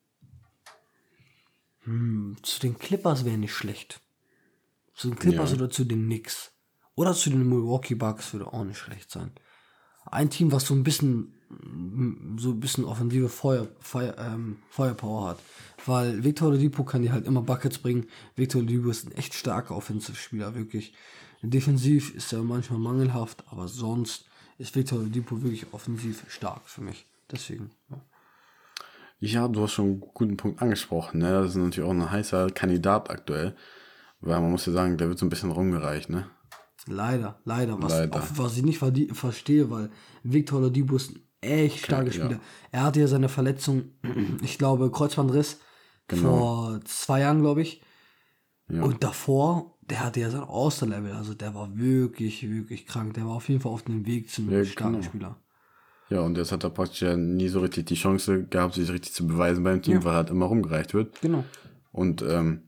hm, zu den Clippers wäre nicht schlecht. Zu den Clippers Ja. oder zu den Knicks. Oder zu den Milwaukee Bucks würde auch nicht schlecht sein. Ein Team, was so ein bisschen, mm, so ein bisschen offensive Feuer, Feuer, ähm, Feuerpower hat. Weil Victor Oladipo kann dir halt immer Buckets bringen. Victor Oladipo ist ein echt starker Offensivspieler, wirklich. Defensiv ist er manchmal mangelhaft, aber sonst ist Victor Oladipo wirklich offensiv stark für mich. Deswegen, ja. Ja, du hast schon einen guten Punkt angesprochen. Ne? Das ist natürlich auch ein heißer Kandidat aktuell. Weil man muss ja sagen, der wird so ein bisschen rumgereicht. Ne? Leider, leider. Was, Leider. Auch, was ich nicht verstehe, weil Victor Oladipo ist ein echt starker ja. Spieler. Er hatte ja seine Verletzung, ich glaube, Kreuzbandriss Genau. vor zwei Jahren, glaube ich. Ja. Und davor, der hatte ja sein Austerlevel. Also der war wirklich, wirklich krank. Der war auf jeden Fall auf dem Weg zum Ja, starken genau. Spieler. Ja, und jetzt hat er praktisch ja nie so richtig die Chance gehabt, sich richtig zu beweisen beim Team, Ja. weil er halt immer rumgereicht wird. Genau. Und ähm,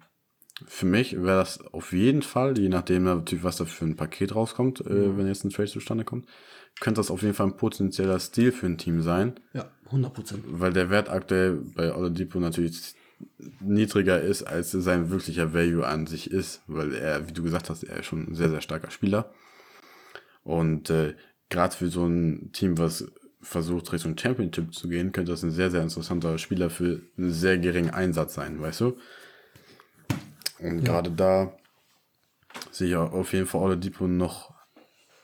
für mich wäre das auf jeden Fall, je nachdem natürlich, was da für ein Paket rauskommt, äh, wenn jetzt ein Trade zustande kommt, könnte das auf jeden Fall ein potenzieller Stil für ein Team sein, Ja, 100 Prozent. weil der Wert aktuell bei Oladipo natürlich niedriger ist, als sein wirklicher Value an sich ist, weil er, wie du gesagt hast, er ist schon ein sehr, sehr starker Spieler. Und äh, gerade für so ein Team, was versucht, Richtung Championship zu gehen, könnte das ein sehr, sehr interessanter Spieler für einen sehr geringen Einsatz sein, weißt du? Und gerade da sehe ich auf jeden Fall Oladipo noch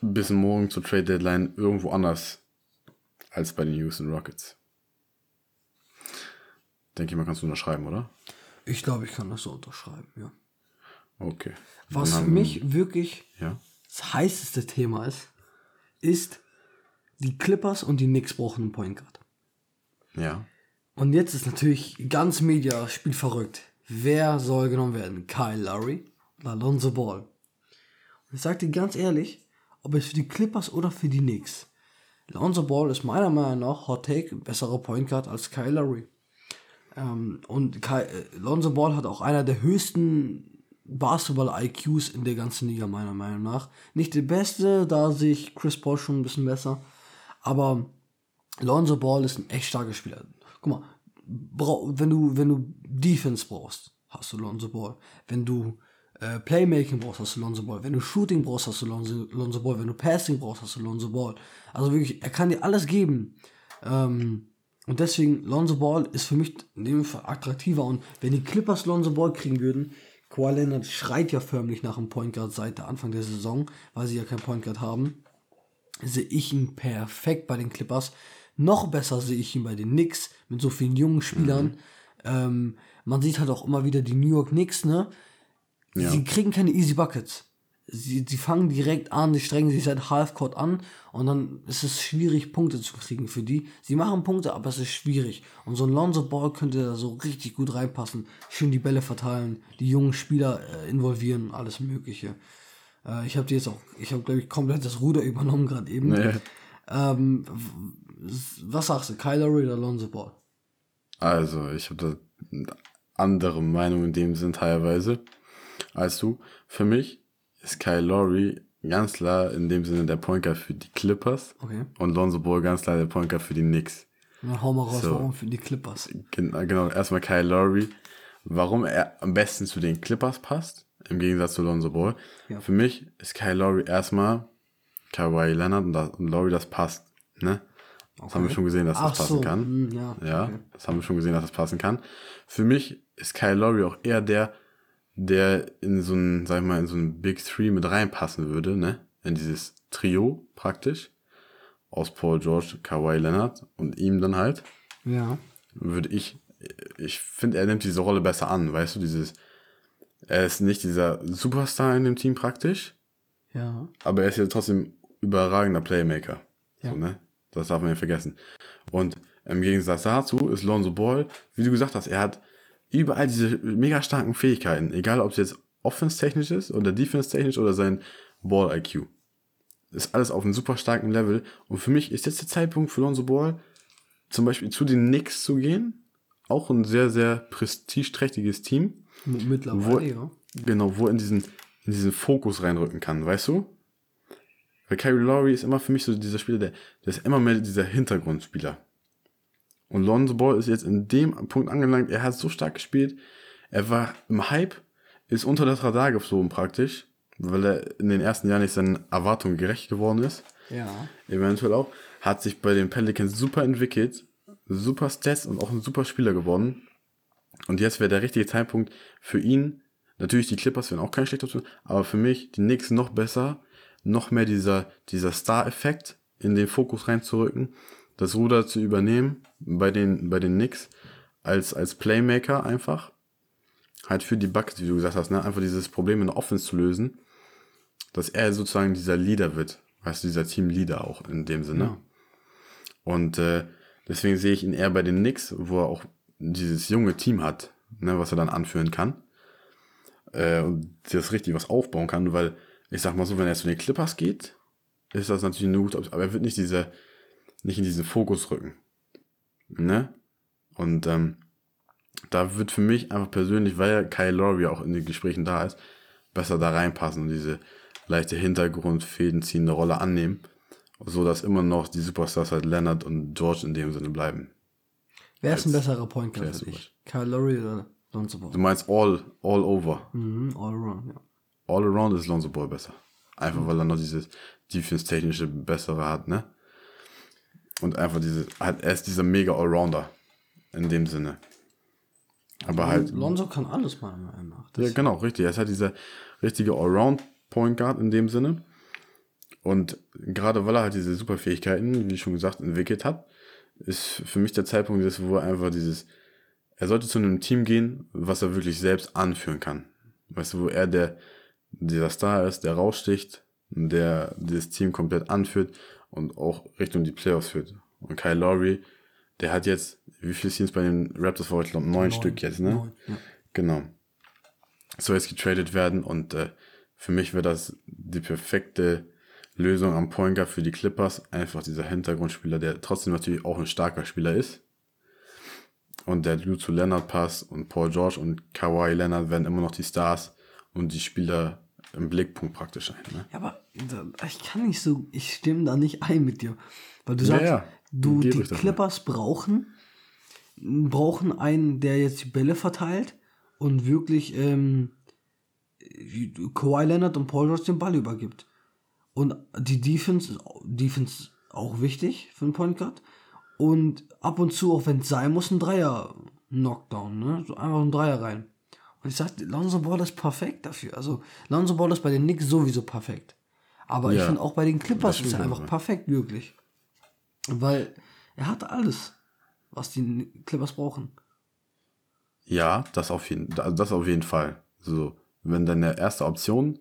bis morgen zur Trade Deadline irgendwo anders als bei den Houston Rockets. Denke ich mal, kannst du unterschreiben, oder? Ich glaube, ich kann das so unterschreiben, ja. Okay. Was für mich wirklich Ja. das heißeste Thema ist, ist, die Clippers und die Knicks brauchen einen Point Guard. Ja. Und jetzt ist natürlich ganz Media spielt verrückt. Wer soll genommen werden? Kyle Lowry oder Alonso Ball? Und ich sag dir ganz ehrlich, ob es für die Clippers oder für die Knicks. Alonso Ball ist meiner Meinung nach Hot Take ein besserer Point Guard als Kyle Lowry. Ähm, und Kyle, äh, Alonso Ball hat auch einer der höchsten Basketball-IQs in der ganzen Liga, meiner Meinung nach. Nicht der beste, da sehe ich Chris Paul schon ein bisschen besser. Aber Lonzo Ball ist ein echt starker Spieler. Guck mal, wenn du, wenn du Defense brauchst, hast du Lonzo Ball. Wenn du äh, Playmaking brauchst, hast du Lonzo Ball. Wenn du Shooting brauchst, hast du Lonzo, Lonzo Ball. Wenn du Passing brauchst, hast du Lonzo Ball. Also wirklich, er kann dir alles geben. Ähm, und deswegen, Lonzo Ball ist für mich in dem Fall attraktiver. Und wenn die Clippers Lonzo Ball kriegen würden, Kawhi Leonard schreit ja förmlich nach einem Point Guard seit der Anfang der Saison, weil sie ja keinen Point Guard haben sehe ich ihn perfekt bei den Clippers. Noch besser sehe ich ihn bei den Knicks mit so vielen jungen Spielern. Ähm, man sieht halt auch immer wieder die New York Knicks, ne? Ja. Sie kriegen keine Easy Buckets. Sie, sie fangen direkt an, sie strengen sich seit Halfcourt an und dann ist es schwierig, Punkte zu kriegen für die. Sie machen Punkte, aber es ist schwierig. Und so ein Lonzo Ball könnte da so richtig gut reinpassen. Schön die Bälle verteilen, die jungen Spieler äh, involvieren, alles Mögliche. Äh, ich habe die jetzt auch, ich habe glaube ich komplett das Ruder übernommen gerade eben. Nee. Ähm, was sagst du, Kyler Lowry oder Lonzo Ball? Also, ich habe da eine andere Meinung in dem Sinn teilweise als du. Für mich ist Kyle Lowry ganz klar in dem Sinne der Point Guard für die Clippers Okay. und Lonzo Ball ganz klar der Point Guard für die Knicks. Dann hau mal raus, So. warum für die Clippers? Gen genau, erstmal Kyle Lowry. Warum er am besten zu den Clippers passt, im Gegensatz zu Lonzo Ball. Ja. Für mich ist Kyle Lowry erstmal Kawhi Leonard und, das, und Lowry, das passt. Ne? Das haben wir schon gesehen, dass das Ach passen so, kann. hm, ja, Ja, okay. das haben wir schon gesehen, dass das passen kann. Für mich ist Kyle Lowry auch eher der, der in so ein, sag ich mal, in so ein Big Three mit reinpassen würde, ne? In dieses Trio praktisch. Aus Paul George, Kawhi Leonard und ihm dann halt Ja. würde ich, ich finde, er nimmt diese Rolle besser an, weißt du, dieses, er ist nicht dieser Superstar in dem Team praktisch, Ja. aber er ist ja trotzdem überragender Playmaker. Ja. So, ne? Das darf man nicht vergessen. Und im Gegensatz dazu ist Lonzo Ball, wie du gesagt hast, er hat überall diese mega starken Fähigkeiten, egal ob es jetzt offense-technisch ist oder defense-technisch oder sein Ball-IQ. Ist alles auf einem super starken Level. Und für mich ist jetzt der Zeitpunkt für Lonzo Ball, zum Beispiel zu den Knicks zu gehen, auch ein sehr, sehr prestigeträchtiges Team. Mittlerweile, wo, ja. Genau, wo er in diesen, in diesen Fokus reinrücken kann, weißt du? Weil Kyrie Lowry ist immer für mich so dieser Spieler, der, der ist immer mehr dieser Hintergrundspieler. Und Lonzo Ball ist jetzt in dem Punkt angelangt, er hat so stark gespielt, er war im Hype, ist unter das Radar geflogen praktisch, weil er in den ersten Jahren nicht seinen Erwartungen gerecht geworden ist. Ja. Eventuell auch. Hat sich bei den Pelicans super entwickelt, super Stats und auch ein super Spieler geworden. Und jetzt wäre der richtige Zeitpunkt für ihn. Natürlich, die Clippers wären auch kein schlechter Option, aber für mich die Knicks noch besser, noch mehr dieser, dieser Star-Effekt in den Fokus reinzurücken, das Ruder zu übernehmen bei den, bei den Knicks als, als Playmaker einfach. Halt für die Buckets, wie du gesagt hast, ne? einfach dieses Problem in der Offense zu lösen, dass er sozusagen dieser Leader wird. Weißt du, dieser Team-Leader auch in dem Sinne. Ja. Und äh, deswegen sehe ich ihn eher bei den Knicks, wo er auch dieses junge Team hat, ne, was er dann anführen kann. Äh, und das richtig was aufbauen kann, weil ich sag mal so, wenn er zu den Clippers geht, ist das natürlich eine gute Option, aber er wird nicht diese, nicht in diesen Fokus rücken. Ne? Und ähm, da wird für mich einfach persönlich, weil ja Kyle Lowry auch in den Gesprächen da ist, besser da reinpassen und diese leichte Hintergrundfäden ziehende Rolle annehmen, so dass immer noch die Superstars halt Leonard und George in dem Sinne bleiben. Wer ist ein besserer Point Guard für dich? Kyle Lowry oder Lonzo Ball? Du meinst all, all over. Mhm, all around, ja. All around ist Lonzo Ball besser. Einfach weil er noch dieses defense-technische Bessere hat, ne? Und einfach diese, halt, er ist dieser mega Allrounder. In dem Sinne. Aber halt, Lonzo kann alles meiner Meinung nach. Ja, genau, richtig. Er ist halt dieser richtige Allround-Point Guard in dem Sinne. Und gerade weil er halt diese Superfähigkeiten, wie schon gesagt, entwickelt hat, ist für mich der Zeitpunkt, wo er einfach dieses, er sollte zu einem Team gehen, was er wirklich selbst anführen kann. Weißt du, wo er der, dieser Star ist, der raussticht, der dieses Team komplett anführt und auch Richtung die Playoffs führt. Und Kyle Lowry, der hat jetzt, wie viele Teams bei den Raptors vor? Ich glaube, neun, Stück jetzt, ne? Neun, ja. Genau. Soll jetzt getradet werden und äh, für mich wäre das die perfekte Lösung am Point Guard für die Clippers. Einfach dieser Hintergrundspieler, der trotzdem natürlich auch ein starker Spieler ist. Und der gut zu Leonard passt und Paul George und Kawhi Leonard werden immer noch die Stars und die Spieler im Blickpunkt praktisch ein. Ne? Ja, aber ich kann nicht so, ich stimme da nicht ein mit dir. Weil du Ja, sagst, ja. du, Geh die. Clippers brauchen, brauchen einen, der jetzt die Bälle verteilt und wirklich ähm, Kawhi Leonard und Paul George den Ball übergibt. Und die Defense Defense auch wichtig für einen Point Guard. Und ab und zu, auch wenn es sein muss, ein Dreier Knockdown, ne? So einfach ein Dreier rein. Und ich sag, Lonzo Ball ist perfekt dafür. Also Lonzo Ball ist bei den Knicks sowieso perfekt. Aber ich Ja, finde auch bei den Clippers ist er einfach perfekt, wirklich. Weil er hat alles, was die Clippers brauchen. Ja, das auf jeden, das auf jeden Fall. So, wenn deine erste Option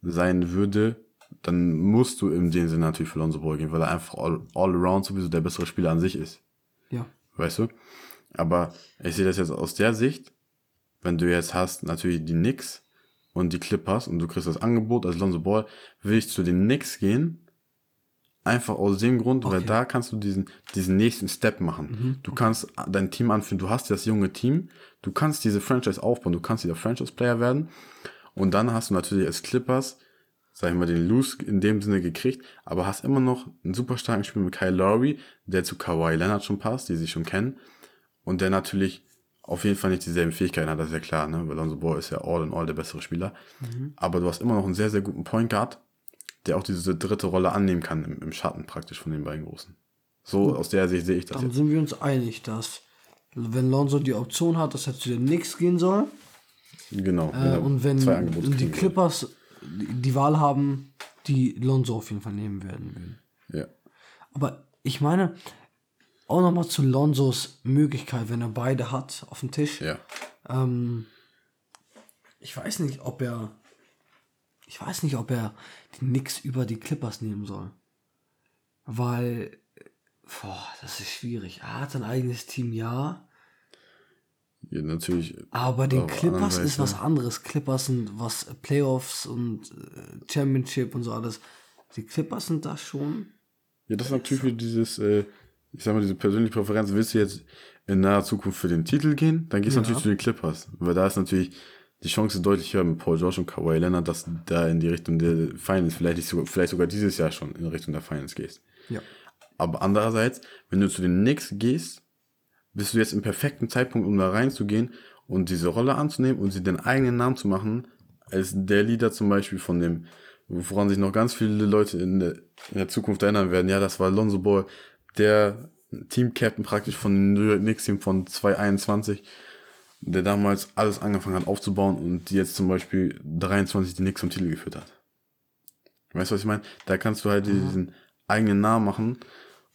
sein würde, dann musst du in dem Sinne natürlich für Lonzo Ball gehen, weil er einfach all, all around sowieso der bessere Spieler an sich ist. Ja. Weißt du? Aber ich sehe das jetzt aus der Sicht, wenn du jetzt hast natürlich die Knicks und die Clippers und du kriegst das Angebot als Lonzo Ball, will ich zu den Knicks gehen, einfach aus dem Grund, weil Okay. da kannst du diesen, diesen nächsten Step machen. Du kannst dein Team anführen, du hast das junge Team, du kannst diese Franchise aufbauen, du kannst dieser Franchise-Player werden und dann hast du natürlich als Clippers, sag ich mal, den Loose in dem Sinne gekriegt, aber hast immer noch einen super starken Spieler mit Kyle Lowry, der zu Kawhi Leonard schon passt, die sich schon kennen und der natürlich auf jeden Fall nicht dieselben Fähigkeiten hat, das ist ja klar, ne? weil Lonzo Ball ist ja all in all der bessere Spieler. Aber du hast immer noch einen sehr, sehr guten Point Guard, der auch diese dritte Rolle annehmen kann im, im Schatten praktisch von den beiden Großen. So aus der Sicht sehe ich das Dann jetzt. sind wir uns einig, dass wenn Lonzo die Option hat, dass er zu den Knicks gehen soll Genau. äh, und wenn die Clippers die die Wahl haben, die Lonzo auf jeden Fall nehmen werden würden. Ja. Aber ich meine, auch nochmal zu Lonzos Möglichkeit, wenn er beide hat auf dem Tisch. Ja. Ähm, ich weiß nicht, ob er. Ich weiß nicht, ob er die Knicks über die Clippers nehmen soll. Weil. Boah, das ist schwierig. Er hat ein eigenes Team, ja. ja natürlich. Aber bei den Clippers ist was anderes. Clippers sind was Playoffs und äh, Championship und so alles. Die Clippers sind da schon. Ja, das ist natürlich wieder dieses, äh, ich sag mal, diese persönliche Präferenz. Willst du jetzt in naher Zukunft für den Titel gehen, dann gehst du Ja. natürlich zu den Clippers. Weil da ist natürlich die Chance deutlich höher mit Paul George und Kawhi Leonard, dass du da in die Richtung der Finals, vielleicht, nicht sogar, vielleicht sogar dieses Jahr schon in Richtung der Finals gehst. Ja. Aber andererseits, wenn du zu den Knicks gehst, bist du jetzt im perfekten Zeitpunkt, um da reinzugehen und diese Rolle anzunehmen und sie den eigenen Namen zu machen, als der Leader zum Beispiel von dem, woran sich noch ganz viele Leute in der, in der Zukunft erinnern werden. Ja, das war Lonzo Ball, der Team-Captain praktisch von dem New York Knicks-Team von 2021, der damals alles angefangen hat aufzubauen und jetzt zum Beispiel 23 die Knicks zum Titel geführt hat. Weißt du, was ich meine? Da kannst du halt diesen eigenen Namen machen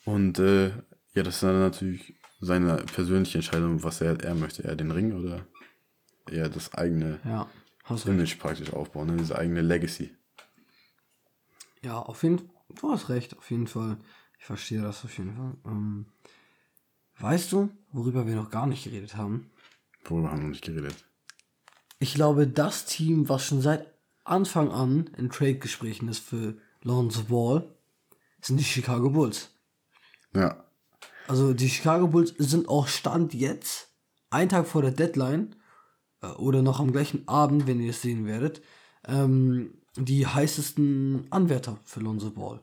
und äh, ja, das ist dann natürlich seine persönliche Entscheidung, was er, er möchte. Er den Ring oder eher das eigene Ja, hast recht. Image praktisch aufbauen, ne? diese eigene Legacy. Ja, auf jeden Fall. Du hast recht, auf jeden Fall. Verstehe das auf jeden Fall. Ähm, weißt du, worüber wir noch gar nicht geredet haben? Worüber haben wir noch nicht geredet? Ich glaube, das Team, was schon seit Anfang an in Trade-Gesprächen ist für Lonzo Ball, sind die Chicago Bulls. Ja, Also die Chicago Bulls sind auch Stand jetzt, einen Tag vor der Deadline, äh, oder noch am gleichen Abend, wenn ihr es sehen werdet, ähm, die heißesten Anwärter für Lonzo Ball.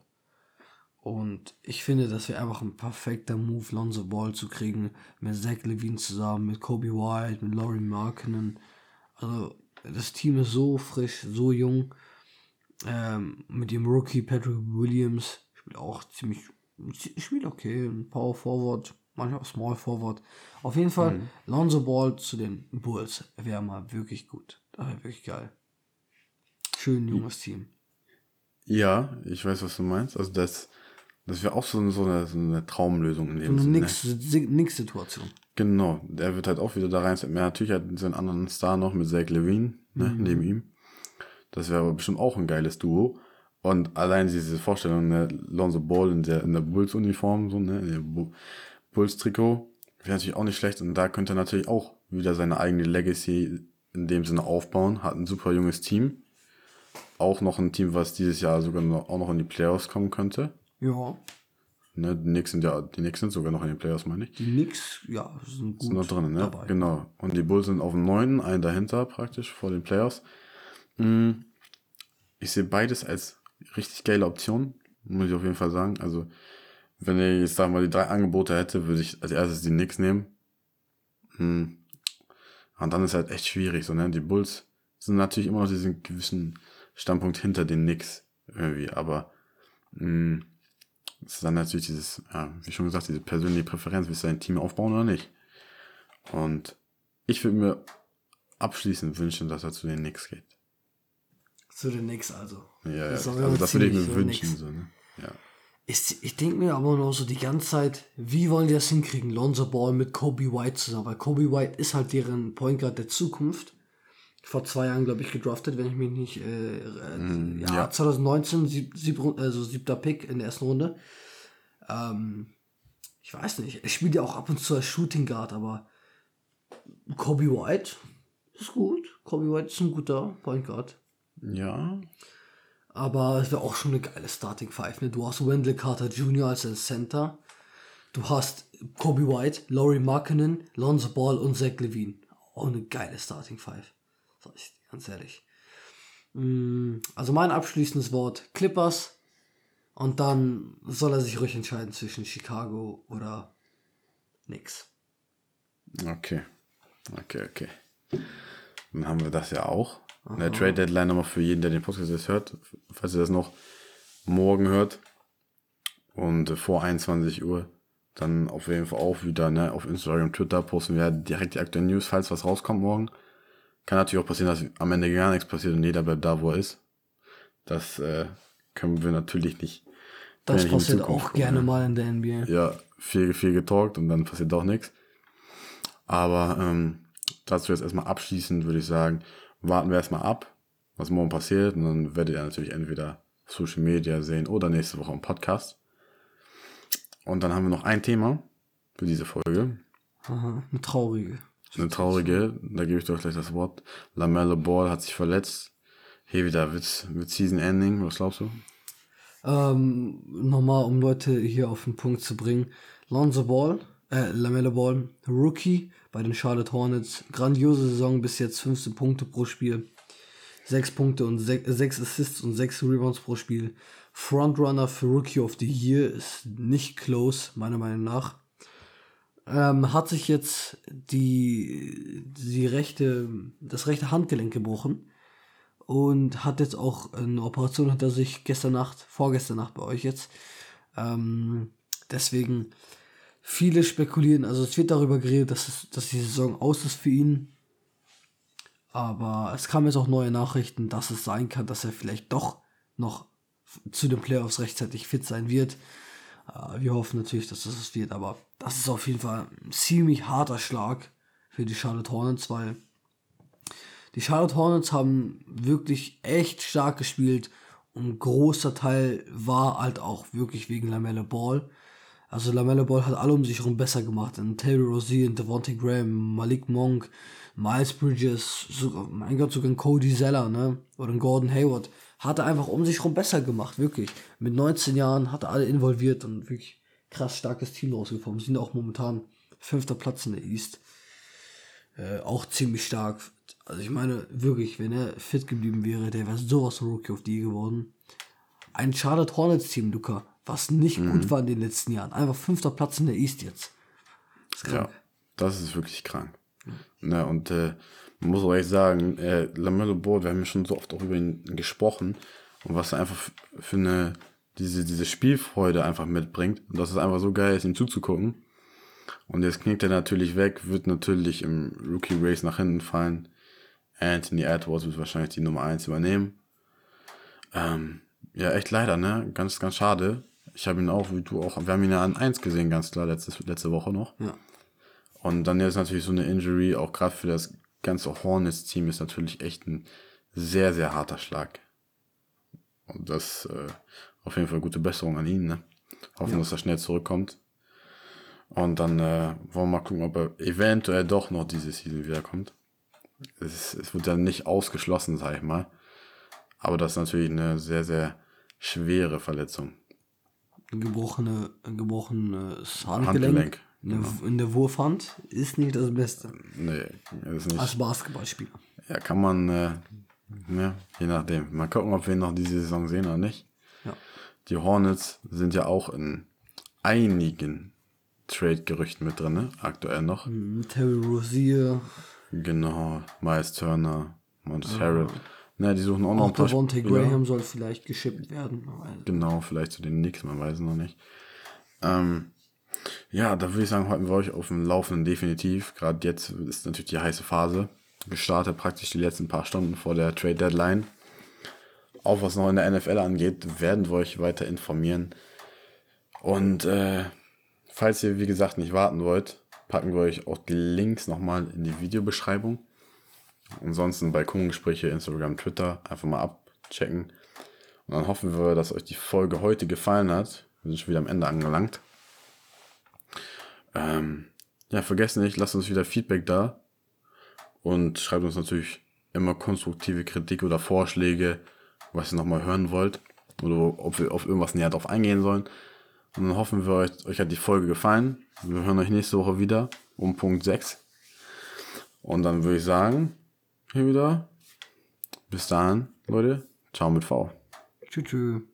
Und ich finde, das wäre einfach ein perfekter Move, Lonzo Ball zu kriegen, mit Zach Levine zusammen, mit Kobe White, mit Laurie Markkinen. Also das Team ist so frisch, so jung. Ähm, mit dem Rookie Patrick Williams spielt auch ziemlich, spielt okay, ein Power Forward, manchmal auch Small Forward. Auf jeden Fall, Lonzo Ball zu den Bulls wäre mal wirklich gut. Das wäre wirklich geil. Schön junges Team. ja, ich weiß, was du meinst. Also das, das wäre auch so, so, eine, so eine Traumlösung in dem Eine Sinne. nix, nix Situation. Genau, der wird halt auch wieder da rein. Ja, natürlich hat er seinen anderen Star noch mit Zach Levine, ne, neben ihm. Das wäre aber bestimmt auch ein geiles Duo. Und allein diese Vorstellung, ne, Lonzo Ball in der, in der Bulls-Uniform, so, ne, in dem Bu- Bulls-Trikot, wäre natürlich auch nicht schlecht. Und da könnte er natürlich auch wieder seine eigene Legacy in dem Sinne aufbauen. Hat ein super junges Team. Auch noch ein Team, was dieses Jahr sogar noch, auch noch in die Playoffs kommen könnte. Ja, Ne, die Knicks sind ja, die Knicks sind sogar noch in den Playoffs, meine ich. die Nix, ja, sind gut Sind noch drin, ne? dabei. Genau. Und die Bulls sind auf dem 9., ein dahinter praktisch vor den Playoffs. Mm, Ich sehe beides als richtig geile Option, muss ich auf jeden Fall sagen. Also, wenn ich jetzt sagen wir mal die drei Angebote hätte, würde ich als erstes die Knicks nehmen. Mm. Und dann ist halt echt schwierig, so, ne? Die Bulls sind natürlich immer noch diesen gewissen Standpunkt hinter den Knicks irgendwie, aber mm, es ist dann natürlich dieses, ja, wie schon gesagt, diese persönliche Präferenz, willst du dein Team aufbauen oder nicht? Und ich würde mir abschließend wünschen, dass er zu den Knicks geht. Zu den Nix also. Ja, ja, Das auf also das würde ich mir wünschen. So, ne? ja. Ich, ich denke mir aber nur so die ganze Zeit, wie wollen die das hinkriegen? Lonzo Ball mit Kobe White zusammen. Weil Kobe White ist halt deren Point Guard der Zukunft. Vor zwei Jahren, glaube ich, gedraftet, wenn ich mich nicht. Äh, äh, ja, ja. 2019, sieb, sieb, also siebter Pick in der ersten Runde. Ähm, ich weiß nicht. Er spielt ja auch ab und zu als Shooting Guard, aber Kobe White ist gut. Kobe White ist ein guter Point Guard. ja, Aber es wäre auch schon eine geile Starting Five. Ne? Du hast Wendell Carter Jr. als Center. Du hast Kobe White, Laurie Markkinen, Lonzo Ball und Zach Levine. Auch eine geile Starting Five. Sag ich dir ganz ehrlich. Mm, Also mein abschließendes Wort Clippers. Und dann soll er sich ruhig entscheiden zwischen Chicago oder nix. okay. Okay, okay. Dann haben wir das ja auch. In der Trade Deadline nochmal für jeden, der den Podcast jetzt hört, falls ihr das noch morgen hört und vor 21 Uhr, dann auf jeden Fall auch wieder ne, auf Instagram, Twitter posten wir direkt die aktuellen News, falls was rauskommt morgen. Kann natürlich auch passieren, dass am Ende gar nichts passiert und jeder bleibt da, wo er ist. Das äh, können wir natürlich nicht. Das ja passiert auch gucken, gerne ne? mal in der NBA. ja, viel, viel getalkt und dann passiert doch nichts. Aber ähm, dazu jetzt erstmal abschließend würde ich sagen, warten wir erstmal ab, was morgen passiert. Und dann werdet ihr natürlich entweder Social Media sehen oder nächste Woche im Podcast. Und dann haben wir noch ein Thema für diese Folge. Aha, eine traurige. Eine traurige, da gebe ich doch gleich das Wort. Lamello Ball hat sich verletzt. Hier wieder wird, wird Season Ending, was glaubst du? Ähm, nochmal, um Leute hier auf den Punkt zu bringen. Lonzo Ball, äh, Lamella Ball, Rookie bei den Charlotte Hornets. Grandiose Saison bis jetzt, 15 Punkte pro Spiel. 6 Punkte und 6 Assists und 6 Rebounds pro Spiel. Frontrunner für Rookie of the Year ist nicht close, meiner Meinung nach. Ähm, hat sich jetzt die, die rechte, das rechte Handgelenk gebrochen und hat jetzt auch eine Operation hinter sich gestern Nacht, vorgestern Nacht bei euch jetzt. Ähm, deswegen viele spekulieren, also es wird darüber geredet, dass, es, dass die Saison aus ist für ihn. Aber es kamen jetzt auch neue Nachrichten, dass es sein kann, dass er vielleicht doch noch zu den Playoffs rechtzeitig fit sein wird. Äh, wir hoffen natürlich, dass das wird, aber das ist auf jeden Fall ein ziemlich harter Schlag für die Charlotte Hornets, weil die Charlotte Hornets haben wirklich echt stark gespielt und ein großer Teil war halt auch wirklich wegen Lamella Ball. Also Lamella Ball hat alle um sich herum besser gemacht. Und Terry Rozier, Devontae Graham, Malik Monk, Miles Bridges, sogar, mein Gott, sogar ein Cody Zeller, ne? Oder ein Gordon Hayward. Hat er einfach um sich herum besser gemacht, wirklich. Mit 19 Jahren hat er alle involviert und wirklich krass starkes Team rausgekommen. Sind auch momentan fünfter Platz in der East. Äh, auch ziemlich stark. Also ich meine, wirklich, wenn er fit geblieben wäre, der wäre sowas von Rookie of the Year geworden. Ein Charlotte Hornets Team, Luca, was nicht mhm. gut war in den letzten Jahren. Einfach fünfter Platz in der East jetzt. Das ja, das ist wirklich krank. Ja, und äh, man muss auch echt sagen, äh, Lamello Ball, wir haben ja schon so oft auch über ihn gesprochen und was er einfach für eine, diese, diese Spielfreude einfach mitbringt. Und das ist einfach so geil ist, ihm zuzugucken. Und jetzt knickt er natürlich weg, wird natürlich im Rookie Race nach hinten fallen. Anthony Edwards wird wahrscheinlich die Nummer 1 übernehmen. Ähm, ja, echt leider, ne? Ganz, ganz schade. Ich habe ihn auch, wie du auch, wir haben ihn ja an 1 gesehen, ganz klar, letzte, letzte Woche noch. Ja. Und dann jetzt natürlich so eine Injury, auch gerade für das ganze Hornets-Team, ist natürlich echt ein sehr, sehr harter Schlag. Und das äh, auf jeden Fall gute Besserung an ihn, ne? Hoffen, ja. dass er schnell zurückkommt. Und dann äh, wollen wir mal gucken, ob er eventuell doch noch diese Season wiederkommt. Es, es wird ja nicht ausgeschlossen, sag ich mal. Aber das ist natürlich eine sehr, sehr schwere Verletzung. Gebrochene, gebrochenes Handgelenk, Handgelenk in, der, genau. in der Wurfhand ist nicht das Beste. Nee, ist nicht. Als Basketballspieler. Ja, kann man, äh, ne, je nachdem. Mal gucken, ob wir ihn noch diese Saison sehen oder nicht. Ja. Die Hornets sind ja auch in einigen Trade-Gerüchten mit drin, ne? aktuell noch. Mhm, Terry Rozier. Genau, Miles Turner, Montes ja. Harrell. Ne, die suchen auch noch auch ein paar Devontae Graham soll vielleicht geschippt werden. Genau, vielleicht zu den Knicks, man weiß es noch nicht. Ähm, ja, da würde ich sagen, halten wir euch auf dem Laufenden definitiv. Gerade jetzt ist natürlich die heiße Phase. Gestartet praktisch die letzten paar Stunden vor der Trade Deadline. Auch was noch in der NFL angeht, werden wir euch weiter informieren. Und äh, falls ihr, wie gesagt, nicht warten wollt, packen wir euch auch die Links nochmal in die Videobeschreibung. Ansonsten Balkongespräche, Instagram, Twitter, einfach mal abchecken. Und dann hoffen wir, dass euch die Folge heute gefallen hat. Wir sind schon wieder am Ende angelangt. Ähm, ja, vergesst nicht, lasst uns wieder Feedback da. Und schreibt uns natürlich immer konstruktive Kritik oder Vorschläge, was ihr nochmal hören wollt. Oder ob wir auf irgendwas näher drauf eingehen sollen. Und dann hoffen wir, euch, euch hat die Folge gefallen. Wir hören euch nächste Woche wieder um Punkt 6. Und dann würde ich sagen, hier wieder. Bis dahin, Leute. Ciao mit V. Tschüss. tschüss.